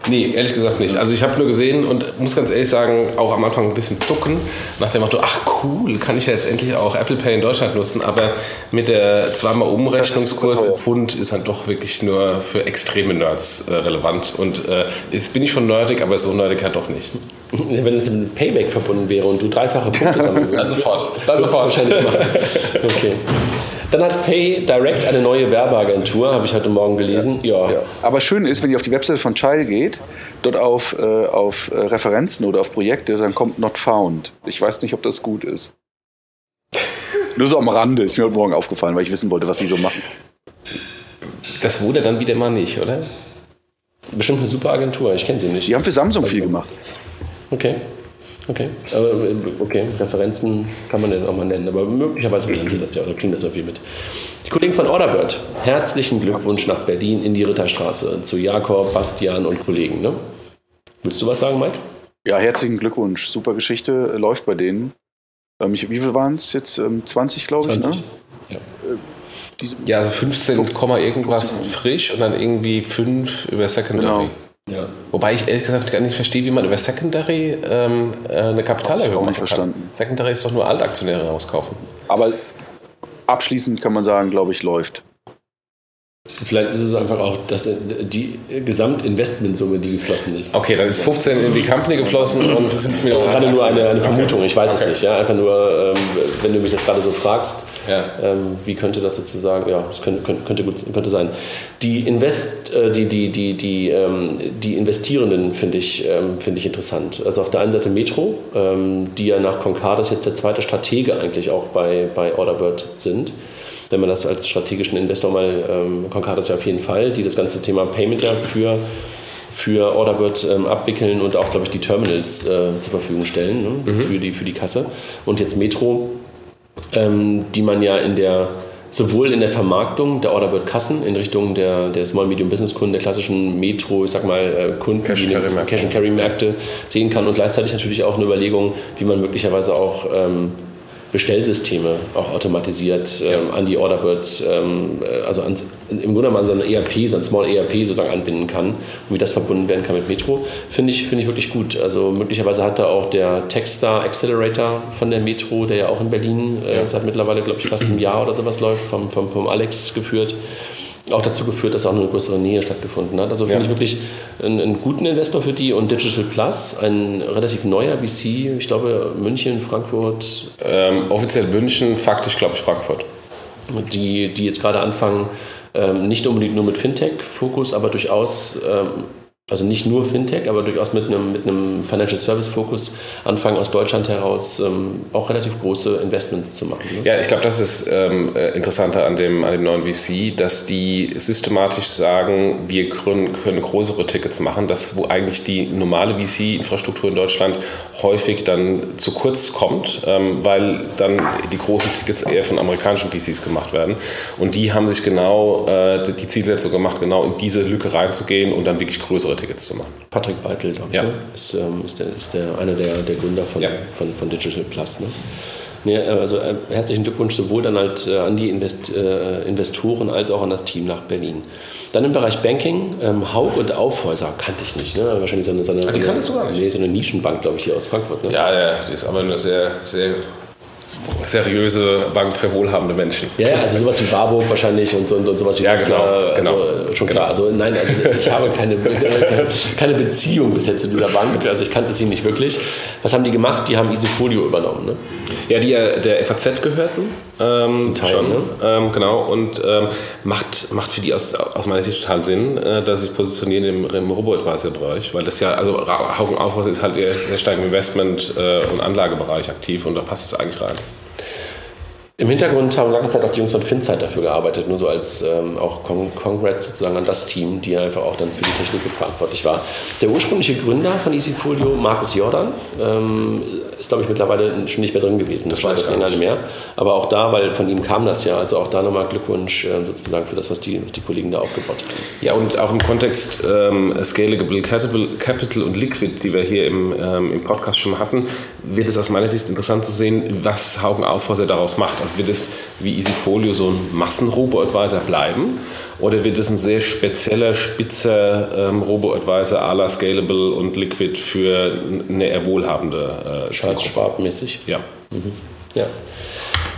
S2: Nee, ehrlich gesagt nicht. Also ich habe nur gesehen und muss ganz ehrlich sagen, auch am Anfang ein bisschen zucken, nach dem Motto, ach cool, kann ich ja jetzt endlich auch Apple Pay in Deutschland nutzen, aber mit der zweimal Umrechnungskurs im. Pfund ist halt doch wirklich nur für extreme Nerds äh, relevant. Und äh, jetzt bin ich schon nerdig, aber so nerdig halt doch nicht.
S1: Wenn es mit Payback verbunden wäre und du dreifache Punkte sammeln würdest,
S2: Dann sofort. Dann
S1: würdest du es
S2: sofort.
S1: wahrscheinlich machen. Okay. Dann hat Pay Direct eine neue Werbeagentur, habe ich heute Morgen gelesen. Ja.
S3: Ja. Aber schön ist, wenn ihr auf die Webseite von Child geht, dort auf, äh, auf äh, Referenzen oder auf Projekte, dann kommt Not Found. Ich weiß nicht, ob das gut ist. Nur so am Rande ist mir heute Morgen aufgefallen, weil ich wissen wollte, was sie so machen.
S2: Das wurde dann wieder mal nicht, oder?
S1: Bestimmt eine super Agentur, ich kenne sie nicht.
S3: Die haben für Samsung viel gemacht.
S1: Okay. Okay. Aber, äh, okay, Referenzen kann man dann auch mal nennen, aber möglicherweise kennen Sie das ja oder kriegen das irgendwie mit. Die Kollegen von Orderbird, herzlichen Glückwunsch nach Berlin in die Ritterstraße zu Jakob, Bastian und Kollegen. Ne? Willst du was sagen, Mike?
S3: Ja, herzlichen Glückwunsch. Super Geschichte, äh, läuft bei denen. Ähm, ich, wie viel waren es jetzt? Ähm, 20, glaube ich,
S1: 20.
S3: ne?
S1: Ja.
S3: Diese,
S2: Ja, also 15, Komma irgendwas frisch und dann irgendwie 5 über Secondary.
S3: Genau.
S1: Ja.
S2: Wobei ich ehrlich gesagt gar nicht verstehe, wie man über Secondary ähm, äh, eine Kapitalerhöhung machen
S3: verstanden.
S2: Kann. Secondary ist doch nur Altaktionäre rauskaufen.
S3: aber abschließend kann man sagen, glaube ich, läuft.
S1: Vielleicht ist es einfach auch dass die Gesamtinvestmentsumme, die geflossen ist.
S2: Okay, dann ist 15 in die Company geflossen und 5 Millionen.
S1: Gerade nur eine, eine Vermutung,
S2: Okay.
S1: ich weiß es
S2: Okay.
S1: nicht. Ja? Einfach nur, ähm, wenn du mich das gerade so fragst,
S2: Ja.
S1: ähm, wie könnte das sozusagen, ja, das könnte, könnte, gut könnte sein. Die, Invest, äh, die, die, die, die, ähm, die Investierenden finde ich, finde ich interessant. Also auf der einen Seite Metro, die ja nach Concardis jetzt der zweite Stratege eigentlich auch bei, bei Orderbird sind. Wenn man das als strategischen Investor mal, ähm, Concardis ja auf jeden Fall, die das ganze Thema Payment ja für für Orderbird ähm, abwickeln und auch, glaube ich, die Terminals äh, zur Verfügung stellen ne? für, die, für die Kasse. Und jetzt Metro, ähm, die man ja in der sowohl in der Vermarktung der Orderbird-Kassen in Richtung der, der Small-Medium-Business-Kunden, der klassischen Metro, ich sag mal, äh, Kunden,
S2: Cash
S1: die in den
S2: Carry Märkte.
S1: Cash-and-Carry-Märkte sehen kann und gleichzeitig natürlich auch eine Überlegung, wie man möglicherweise auch ähm, Bestellsysteme auch automatisiert ähm, an die Orderbird, ähm, äh, also ans, im Grunde genommen an so eine ERP, so ein Small ERP sozusagen anbinden kann und wie das verbunden werden kann mit Metro, finde ich, finde ich wirklich gut. Also möglicherweise hat da auch der Techstar Accelerator von der Metro, der ja auch in Berlin äh, seit mittlerweile, glaube ich, fast einem Jahr oder sowas läuft, vom, vom, vom Alex geführt, auch dazu geführt, dass auch eine größere Nähe stattgefunden hat. Also finde
S2: Ja.
S1: ich wirklich einen, einen guten Investor für die und Digital Plus, ein relativ neuer VC, ich glaube München, Frankfurt,
S2: Ähm, offiziell München, faktisch glaube ich Frankfurt.
S1: die, die jetzt gerade anfangen, ähm, nicht unbedingt nur mit Fintech-Fokus, aber durchaus, ähm, also nicht nur Fintech, aber durchaus mit einem, mit einem Financial Service-Fokus anfangen, aus Deutschland heraus ähm, auch relativ große Investments zu machen. Ne?
S2: Ja, ich glaube, das ist ähm, äh, interessanter an dem, an dem neuen VC, dass die systematisch sagen, wir können, können größere Tickets machen, das wo eigentlich die normale VC-Infrastruktur in Deutschland häufig dann zu kurz kommt, ähm, weil dann die großen Tickets eher von amerikanischen VCs gemacht werden. Und die haben sich genau äh, die Zielsetzung gemacht, genau in diese Lücke reinzugehen und dann wirklich größere Tickets zu machen.
S1: Patrick Beitel, glaube ich,
S2: Ja.
S1: ne? ist, ähm, ist, der, ist der, einer der, der Gründer von,
S2: Ja.
S1: von, von Digital Plus. Ne? Nee, äh, also äh, herzlichen Glückwunsch sowohl dann halt äh, an die Invest, äh, Investoren als auch an das Team nach Berlin. Dann im Bereich Banking, ähm, Haug und Aufhäuser kannte ich nicht. Ne? Wahrscheinlich so eine, so eine, so eine,
S2: kanntest du gar nicht?
S1: Nee, so eine Nischenbank, glaube ich, hier aus Frankfurt. Ne?
S2: Ja, ja, die ist aber eine sehr, sehr seriöse Bank für wohlhabende Menschen.
S1: Ja, ja, also sowas wie Warburg wahrscheinlich und, und, und sowas wie
S2: Ja, genau, genau.
S1: Also, äh, schon klar. Also nein, also ich habe keine, keine Beziehung bisher zu dieser Bank. Also ich kannte sie nicht wirklich. Was haben die gemacht? Die haben Easyfolio übernommen. Ne?
S2: Ja, die ja der FAZ gehörten Ähm,
S1: Teil,
S2: schon,
S1: ne?
S2: ähm, genau. Und ähm, macht, macht für die aus, aus meiner Sicht total Sinn, äh, dass sie sich positionieren im, im Robo-Advisor-Bereich, weil das ja, also Haugen Aufhaus ist halt sehr stark im Investment- äh, und Anlagebereich aktiv und da passt es eigentlich rein.
S1: Im Hintergrund haben lange Zeit auch die Jungs von Finzeit dafür gearbeitet, nur so als ähm, auch Con Congrats sozusagen an das Team, die einfach auch dann für die Technik verantwortlich war. Der ursprüngliche Gründer von Easyfolio, Markus Jordan, ähm, ist glaube ich mittlerweile schon nicht mehr drin gewesen. Das,
S2: Das
S1: war
S2: weiß
S1: das
S2: ich gar
S1: länger
S2: nicht.
S1: mehr. Aber auch da, weil von ihm kam das ja, also auch da nochmal Glückwunsch äh, sozusagen für das, was die, was die Kollegen da aufgebaut haben.
S2: Ja, und auch im Kontext ähm, Scalable Capital, Capital und Liquid, die wir hier im, ähm, im Podcast schon hatten, wird es aus meiner Sicht interessant zu sehen, was Haugen Aufhäuser daraus macht. Also wird es wie Easyfolio so ein Massenrobo-Advisor bleiben oder wird es ein sehr spezieller, spitzer ähm, Robo-Advisor à la Scalable und Liquid für eine eher wohlhabende äh,
S1: Charles
S2: Zielgruppe?
S1: Schwab-mäßig.
S2: Ja.
S1: Ja.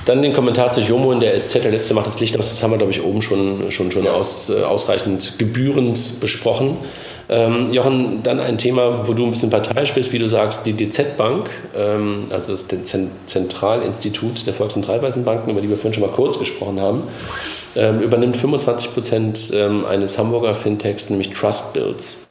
S1: Dann den Kommentar zu Jomo in der SZ, der letzte macht das Licht aus, das haben wir, glaube ich, oben schon, schon, schon aus, äh, ausreichend gebührend besprochen. Ähm, Jochen, dann ein Thema, wo du ein bisschen parteiisch bist, wie du sagst, die DZ-Bank, ähm, also das Zen- Zentralinstitut der Volks- und Raiffeisenbanken, über die wir vorhin schon mal kurz gesprochen haben, ähm, übernimmt 25 Prozent ähm, eines Hamburger Fintechs, nämlich Trustbills.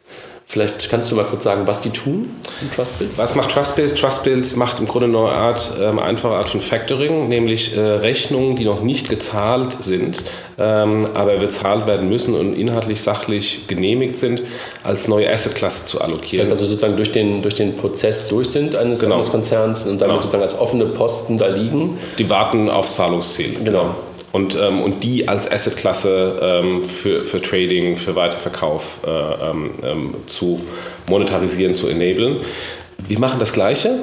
S1: Vielleicht kannst du mal kurz sagen, was die tun, die Trustbills?
S2: Was macht Trustbills? Trustbills macht im Grunde eine neue Art, ähm, einfache Art von Factoring, nämlich äh, Rechnungen, die noch nicht gezahlt sind, ähm, aber bezahlt werden müssen und inhaltlich sachlich genehmigt sind, als neue Assetklasse zu
S1: Das
S2: allokieren.
S1: heißt also sozusagen durch den, durch den Prozess durch sind eines,
S2: Genau.
S1: Konzerns und damit
S2: Genau.
S1: sozusagen als offene Posten da liegen.
S2: die warten aufs Zahlungsziel.
S1: Genau.
S2: Und, ähm, und die als Assetklasse ähm, für, für Trading, für Weiterverkauf äh, ähm, ähm, zu monetarisieren, zu enablen. Wir machen das Gleiche.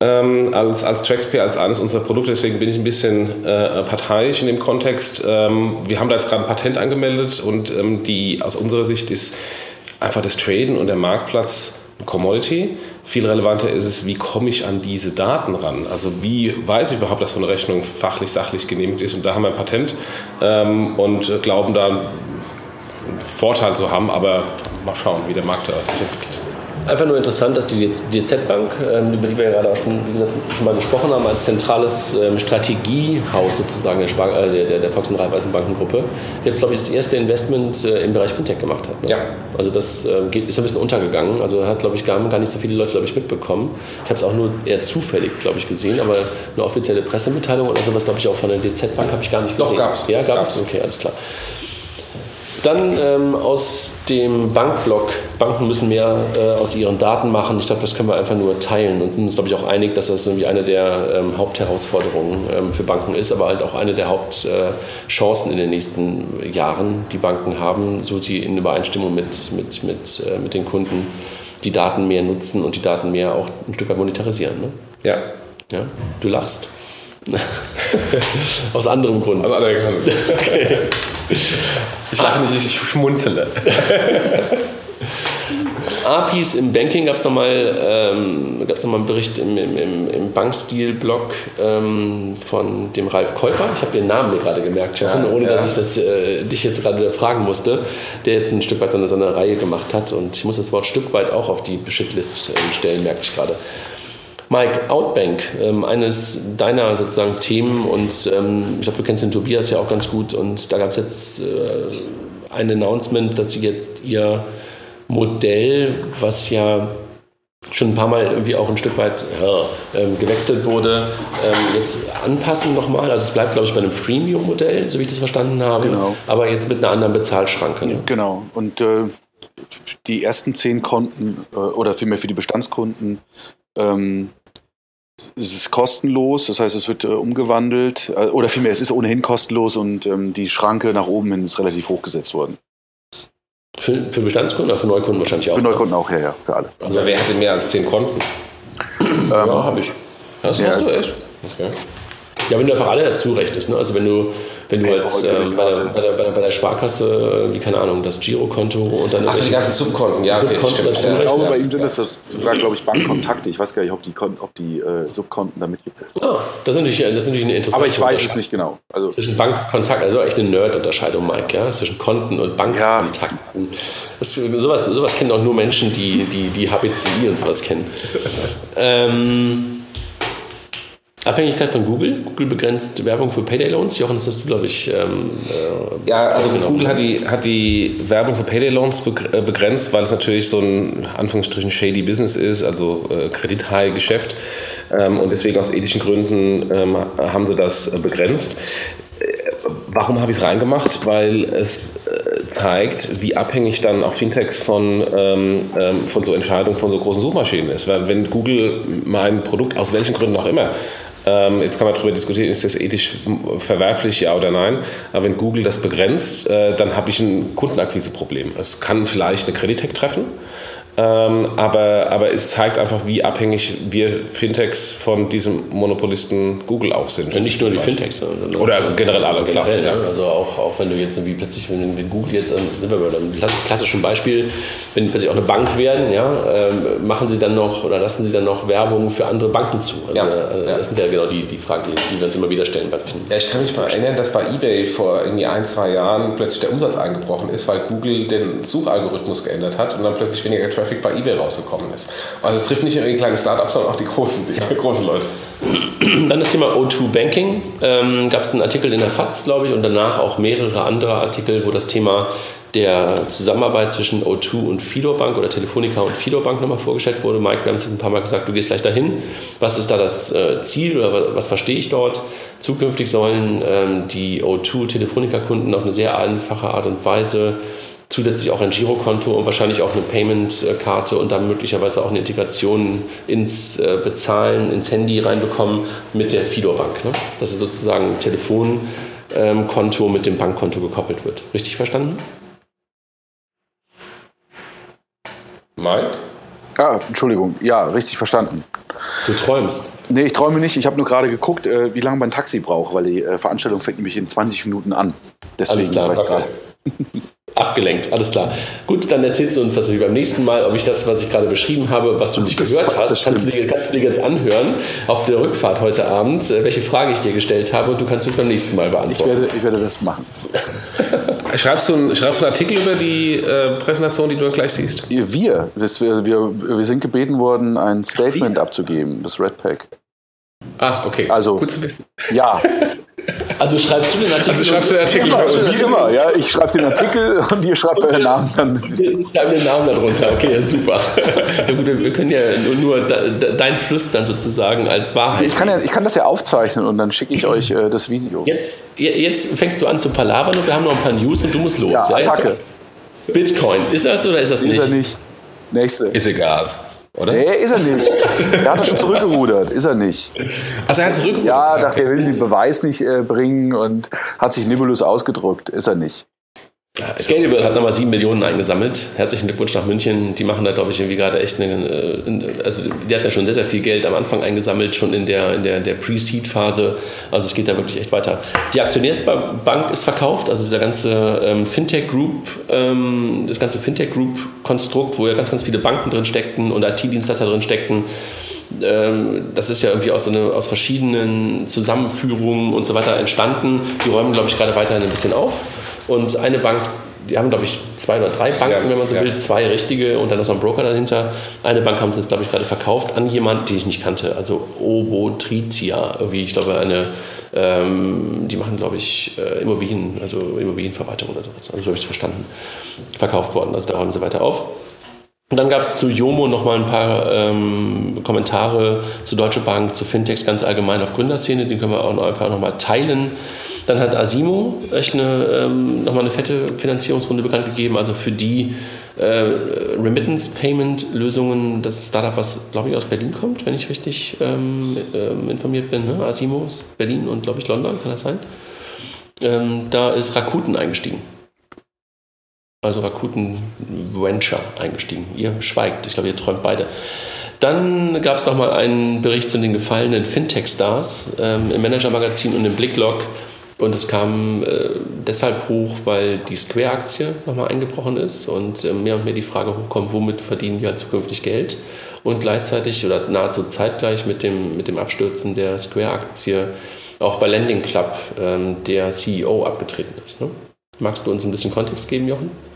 S2: Ähm, als, als TraxPay, als eines unserer Produkte, deswegen bin ich ein bisschen äh, parteiisch in dem Kontext. Ähm, wir haben da jetzt gerade ein Patent angemeldet und die aus unserer Sicht ist einfach das Traden und der Marktplatz ein Commodity. Viel relevanter ist es, wie komme ich an diese Daten ran? Also wie weiß ich überhaupt, dass so eine Rechnung fachlich, sachlich genehmigt ist? Und da haben wir ein Patent ähm, und glauben da einen Vorteil zu haben, aber mal schauen, wie der Markt da sich entwickelt.
S1: Einfach nur interessant, dass die DZ-Bank, ähm, über die wir ja gerade auch schon, gesagt, schon mal gesprochen haben, als zentrales ähm, Strategiehaus sozusagen der, Spar äh, der, der, Volks- und Raiffeisenbankengruppe, jetzt, glaube ich, das erste Investment äh, im Bereich Fintech gemacht hat. Ne?
S2: Ja.
S1: Also das äh, geht, ist ein bisschen untergegangen. Also hat, glaube ich, gar, gar nicht so viele Leute, glaube ich, mitbekommen. Ich habe es auch nur eher zufällig, glaube ich, gesehen, aber eine offizielle Pressemitteilung oder sowas, glaube ich, auch von der DZ-Bank habe ich gar nicht
S2: Doch,
S1: gesehen.
S2: gab's.
S1: Ja, gab es?
S2: Gab's.
S1: Okay, alles klar. Dann ähm, aus dem Bankblock. Banken müssen mehr äh, aus ihren Daten machen. Ich glaube, das können wir einfach nur teilen und sind uns, glaube ich, auch einig, dass das irgendwie eine der ähm, Hauptherausforderungen ähm, für Banken ist, aber halt auch eine der Hauptchancen in den nächsten Jahren, die Banken haben, so sie in Übereinstimmung mit, mit, mit, äh, mit den Kunden die Daten mehr nutzen und die Daten mehr auch ein Stück weit monetarisieren. Ne?
S2: Ja,
S1: Ja? Du lachst. Aus anderem Grund.
S2: also alle Ich lache nicht, ich schmunzele.
S1: APIs im Banking gab es nochmal ähm, gab's noch mal einen Bericht im, im, im, Bankstil-Blog ähm, von dem Ralf Kolper. Ich habe den Namen mir gerade gemerkt, Jochen,
S2: Ja,
S1: ohne
S2: ja.
S1: dass ich das, äh, dich jetzt gerade wieder fragen musste, der jetzt ein Stück weit so eine, so eine Reihe gemacht hat. Und ich muss das Wort Stück weit auch auf die Shitlist stellen, merke ich gerade. Mike, Outbank, ähm, eines deiner sozusagen Themen und ähm, ich glaube, du kennst den Tobias ja auch ganz gut und da gab es jetzt äh, ein Announcement, dass sie jetzt ihr Modell, was ja schon ein paar Mal irgendwie auch ein Stück weit ähm, gewechselt wurde, ähm, jetzt anpassen nochmal. Also es bleibt, glaube ich, bei einem Freemium-Modell, so wie ich das verstanden habe,
S3: Genau.
S1: aber jetzt mit einer anderen Bezahlschranke. Ne?
S3: Genau. Und äh, die ersten zehn Konten äh, oder vielmehr für die Bestandskunden ähm, es ist kostenlos, das heißt, es wird äh, umgewandelt äh, oder vielmehr, es ist ohnehin kostenlos und ähm, die Schranke nach oben hin ist relativ hochgesetzt worden.
S1: Für, für Bestandskunden oder für Neukunden wahrscheinlich auch.
S3: Für Neukunden auch, ja, ja, für alle.
S2: Also wer hätte mehr als 10 Konten?
S1: Ja, habe ich.
S2: Das
S3: Ja.
S2: hast du echt? Okay.
S1: Ja, wenn du einfach alle dazu rechnest. Ne? Also wenn du, wenn du
S3: Ja, heute
S1: ähm, bei, der, bei, der, bei, der, bei der Sparkasse, wie keine Ahnung, das Girokonto und dann
S2: Achso, die ganzen Subkonten, ja, okay,
S1: Subkonten dazu
S2: Ja,
S3: Ich glaube,
S1: Ja,
S3: bei ihm sind das sogar, glaube ich, Bankkontakte. Ich weiß gar nicht, ob die, ob die äh, Subkonten da mitgezählt sind.
S1: Ah, das ist natürlich, das ist natürlich eine interessante
S3: Aber ich weiß es nicht genau. Also,
S1: Zwischen Bankkontakt, also echt eine Nerd-Unterscheidung, Mike, ja, zwischen Konten und Bankkontakten. Das, sowas, sowas kennen auch nur Menschen, die die, die HBCI und sowas kennen. ähm, Abhängigkeit von Google. Google begrenzt Werbung für Payday Loans. Jochen, das hast du, glaube ich. Ähm,
S2: äh, ja, also Google hat die, hat die Werbung für Payday Loans äh, begrenzt, weil es natürlich so ein Anführungsstrichen shady Business ist, also äh, Kredithai-Geschäft. Ähm, und deswegen aus ethischen Gründen ähm, haben sie das äh, begrenzt. Warum habe ich es reingemacht? Weil es zeigt, wie abhängig dann auch Fintechs von, ähm, ähm, von so Entscheidungen von so großen Suchmaschinen ist. Weil wenn Google mein Produkt aus welchen Gründen auch immer ähm, jetzt kann man darüber diskutieren, ist das ethisch verwerflich, ja oder nein. Aber wenn Google das begrenzt, äh, dann habe ich ein Kundenakquiseproblem. Es kann vielleicht eine Creditec treffen, ähm, aber, aber es zeigt einfach, wie abhängig wir Fintechs von diesem Monopolisten Google auch sind.
S1: Ja, nicht nur die Fintechs,
S2: sondern oder generell alle,
S1: klar. Generell, ja. Also auch, auch wenn du jetzt irgendwie plötzlich, wenn, wenn Google jetzt, ähm, sind wir bei einem klassischen Beispiel, wenn die plötzlich auch eine Bank werden, ja, ähm, machen sie dann noch oder lassen sie dann noch Werbung für andere Banken zu. Also, ja, also Das sind ja genau die, die Fragen, die, die wir uns immer wieder stellen bei solchen.
S2: Ja, ich kann mich mal erinnern, dass bei eBay vor irgendwie ein, zwei Jahren plötzlich der Umsatz eingebrochen ist, weil Google den Suchalgorithmus geändert hat und dann plötzlich weniger Traffic Traffic bei eBay rausgekommen ist. Also es trifft nicht nur die kleinen Startups, sondern auch die großen, die großen Leute.
S1: Dann das Thema O2 Banking. Ähm, Gab es einen Artikel in der FAZ, glaube ich, und danach auch mehrere andere Artikel, wo das Thema der Zusammenarbeit zwischen O2 und Fidor Bank oder Telefonica und Fidor Bank nochmal vorgestellt wurde. Mike, wir haben es ein paar Mal gesagt, du gehst gleich dahin. Was ist da das äh, Ziel oder was verstehe ich dort? Zukünftig sollen ähm, die O2 Telefonica-Kunden auf eine sehr einfache Art und Weise zusätzlich auch ein Girokonto und wahrscheinlich auch eine Payment-Karte und dann möglicherweise auch eine Integration ins äh, Bezahlen, ins Handy reinbekommen mit der Fidor-Bank. Ne? Dass es sozusagen ein Telefonkonto mit dem Bankkonto gekoppelt wird. Richtig verstanden?
S3: Mike? Ah, Entschuldigung. Ja, richtig verstanden.
S1: Du träumst.
S3: Nee, ich träume nicht. Ich habe nur gerade geguckt, äh, wie lange mein Taxi braucht, weil die äh, Veranstaltung fängt nämlich in 20 Minuten an.
S1: Deswegen Alles klar, okay. Abgelenkt, alles klar. Gut, dann erzählst du uns das beim nächsten Mal, ob ich das, was ich gerade beschrieben habe, was du nicht das gehört hast, kannst du, dir, kannst du dir jetzt anhören auf der Rückfahrt heute Abend, äh, welche Frage ich dir gestellt habe und du kannst es beim nächsten Mal beantworten.
S3: Ich werde, ich werde das machen.
S2: schreibst, du einen, schreibst du einen Artikel über die äh, Präsentation, die du gleich siehst?
S3: Wir, das, wir, wir, wir sind gebeten worden, ein Statement Ach, abzugeben, das Red Pack.
S2: Ah, okay.
S3: Also, Gut zu wissen. Ja.
S1: Also schreibst du den Artikel? Also
S2: schreibst du den Artikel
S3: bei uns? Immer, ja. Ich schreibe den Artikel und ihr schreibt euren Namen dann.
S1: Wir schreiben den Namen darunter. Okay, ja, super. Ja, gut, wir können ja nur, nur dein Fluss dann sozusagen als Wahrheit.
S3: Ich kann, ja, ich kann das ja aufzeichnen und dann schicke ich euch äh, das Video.
S1: Jetzt, jetzt fängst du an zu palavern und wir haben noch ein paar News und du musst los.
S3: Ja, Attacke.
S1: Bitcoin, ist das oder ist das nicht?
S3: Ist er nicht. Nächste.
S2: Ist egal. Oder?
S3: Nee, ist er nicht. Er hat schon zurückgerudert. Ist er nicht.
S2: Also er hat zurückgerudert?
S3: Ja, dachte, er will den Beweis nicht äh, bringen und hat sich Nibulus ausgedruckt. Ist er nicht.
S1: Scalable hat nochmal 7 Millionen eingesammelt. Herzlichen Glückwunsch nach München. Die machen da, glaube ich, irgendwie gerade echt eine. Äh, also, die hatten ja schon sehr, sehr viel Geld am Anfang eingesammelt, schon in der, in der, der Pre-Seed-Phase. Also, es geht da wirklich echt weiter. Die Aktionärsbank ist verkauft, also dieser ganze ähm, Fintech-Group, ähm, das ganze Fintech-Group-Konstrukt, wo ja ganz, ganz viele Banken drin steckten und IT-Dienstleister drin steckten ähm, das ist ja irgendwie aus, so eine, aus verschiedenen Zusammenführungen und so weiter entstanden. Die räumen, glaube ich, gerade weiterhin ein bisschen auf. Und eine Bank, die haben, glaube ich, zwei oder drei Banken, ja, wenn man so ja. will, zwei richtige und dann ist noch ein Broker dahinter. Eine Bank haben sie jetzt, glaube ich, gerade verkauft an jemanden, den ich nicht kannte, also Obotritia, irgendwie, ich glaube, eine, ähm, die machen, glaube ich, äh, Immobilien, also Immobilienverwaltung oder sowas. Also so habe ich es verstanden. Verkauft worden, also da räumen sie weiter auf. Und dann gab es zu Jomo noch mal ein paar ähm, Kommentare zu Deutsche Bank, zu Fintechs ganz allgemein auf Gründerszene. Den können wir auch noch einfach noch mal teilen. Dann hat Asimo echt eine, ähm, nochmal eine fette Finanzierungsrunde bekannt gegeben, also für die äh, Remittance-Payment-Lösungen, das Startup, was glaube ich aus Berlin kommt, wenn ich richtig ähm, äh, informiert bin. Ne? Asimo ist Berlin und glaube ich London, kann das sein? Ähm, da ist Rakuten eingestiegen. Also Rakuten Venture eingestiegen. Ihr schweigt, ich glaube, ihr träumt beide. Dann gab es nochmal einen Bericht zu den gefallenen Fintech-Stars ähm, im Manager-Magazin und im Blicklog und es kam äh, deshalb hoch, weil die Square-Aktie nochmal eingebrochen ist und äh, mehr und mehr die Frage hochkommt, womit verdienen wir halt zukünftig Geld? Und gleichzeitig oder nahezu zeitgleich mit dem, mit dem Abstürzen der Square-Aktie auch bei Landing Club ähm, der CEO abgetreten ist. Ne? Magst du uns ein bisschen Kontext geben, Jochen?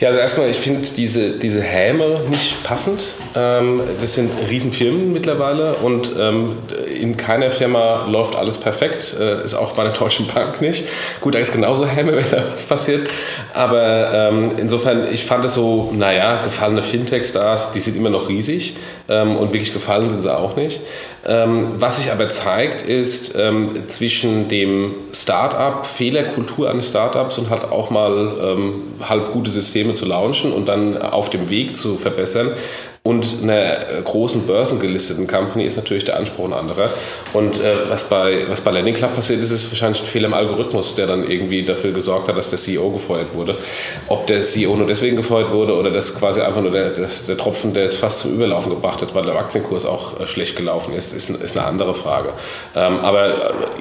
S2: Ja, also erstmal, ich finde diese, diese Häme nicht passend. Ähm, das sind Riesenfirmen mittlerweile und ähm, in keiner Firma läuft alles perfekt. Äh, ist auch bei der Deutschen Bank nicht. Gut, da ist genauso Häme, wenn da was passiert. Aber ähm, insofern, ich fand es so, naja, gefallene Fintech-Stars, die sind immer noch riesig ähm, und wirklich gefallen sind sie auch nicht. Ähm, was sich aber zeigt, ist ähm, zwischen dem Start-up, Fehlerkultur eines Startups und halt auch mal ähm, halb gute Systeme zu launchen und dann auf dem Weg zu verbessern, und einer äh, großen börsengelisteten Company ist natürlich der Anspruch ein anderer. Und äh, was, bei, was bei Landing Club passiert ist, ist wahrscheinlich ein Fehler im Algorithmus, der dann irgendwie dafür gesorgt hat, dass der CEO gefeuert wurde. Ob der CEO nur deswegen gefeuert wurde oder das quasi einfach nur der, der, der Tropfen, der es fast zum Überlaufen gebracht hat, weil der Aktienkurs auch äh, schlecht gelaufen ist, ist, ist eine andere Frage. Ähm, aber äh,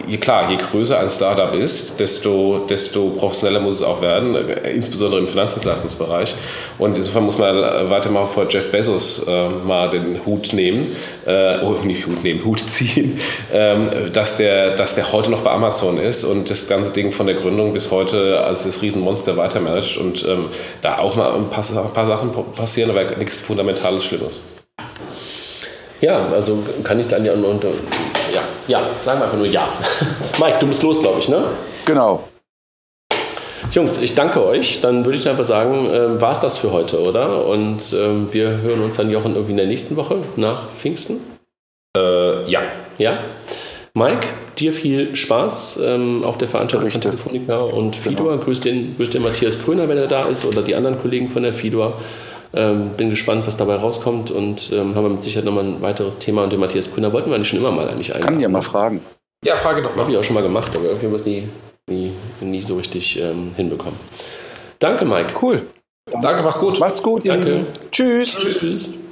S2: je, klar, je größer ein Startup ist, desto, desto professioneller muss es auch werden, äh, insbesondere im Finanzdienstleistungsbereich. Und insofern muss man weiter mal vor Jeff Bezos äh, mal den Hut nehmen, äh, oh, nicht Hut nehmen, Hut ziehen, ähm, dass, der, dass der heute noch bei Amazon ist und das ganze Ding von der Gründung bis heute als das Riesenmonster weitermanagt und ähm, da auch mal ein paar, ein paar Sachen passieren, aber nichts Fundamentales Schlimmes.
S1: Ja, also kann ich dann ja, ja, ja, sagen wir einfach nur ja. Mike, du bist los, glaube ich, ne?
S3: Genau.
S1: Jungs, ich danke euch. Dann würde ich einfach sagen, äh, war es das für heute, oder? Und äh, wir hören uns dann, Jochen, irgendwie in der nächsten Woche nach Pfingsten.
S2: Äh, ja.
S1: Ja. Mike, dir viel Spaß ähm, auf der Veranstaltung von Telefonica und Fidor. Genau. Grüß, den, grüß den Matthias Kröner, wenn er da ist, oder die anderen Kollegen von der Fidor. Ähm, bin gespannt, was dabei rauskommt und ähm, haben wir mit Sicherheit nochmal ein weiteres Thema. Und den Matthias Kröner wollten wir eigentlich schon immer mal eigentlich
S3: einladen. Kann ja mal fragen.
S1: Ja, frage doch mal. Habe ich auch schon mal gemacht, aber irgendwie haben wir es nie nie, nie so richtig ähm, hinbekommen. Danke, Mike.
S3: Cool.
S2: Danke, mach's gut.
S3: Macht's gut.
S1: Danke.
S3: Tschüss. Tschüss.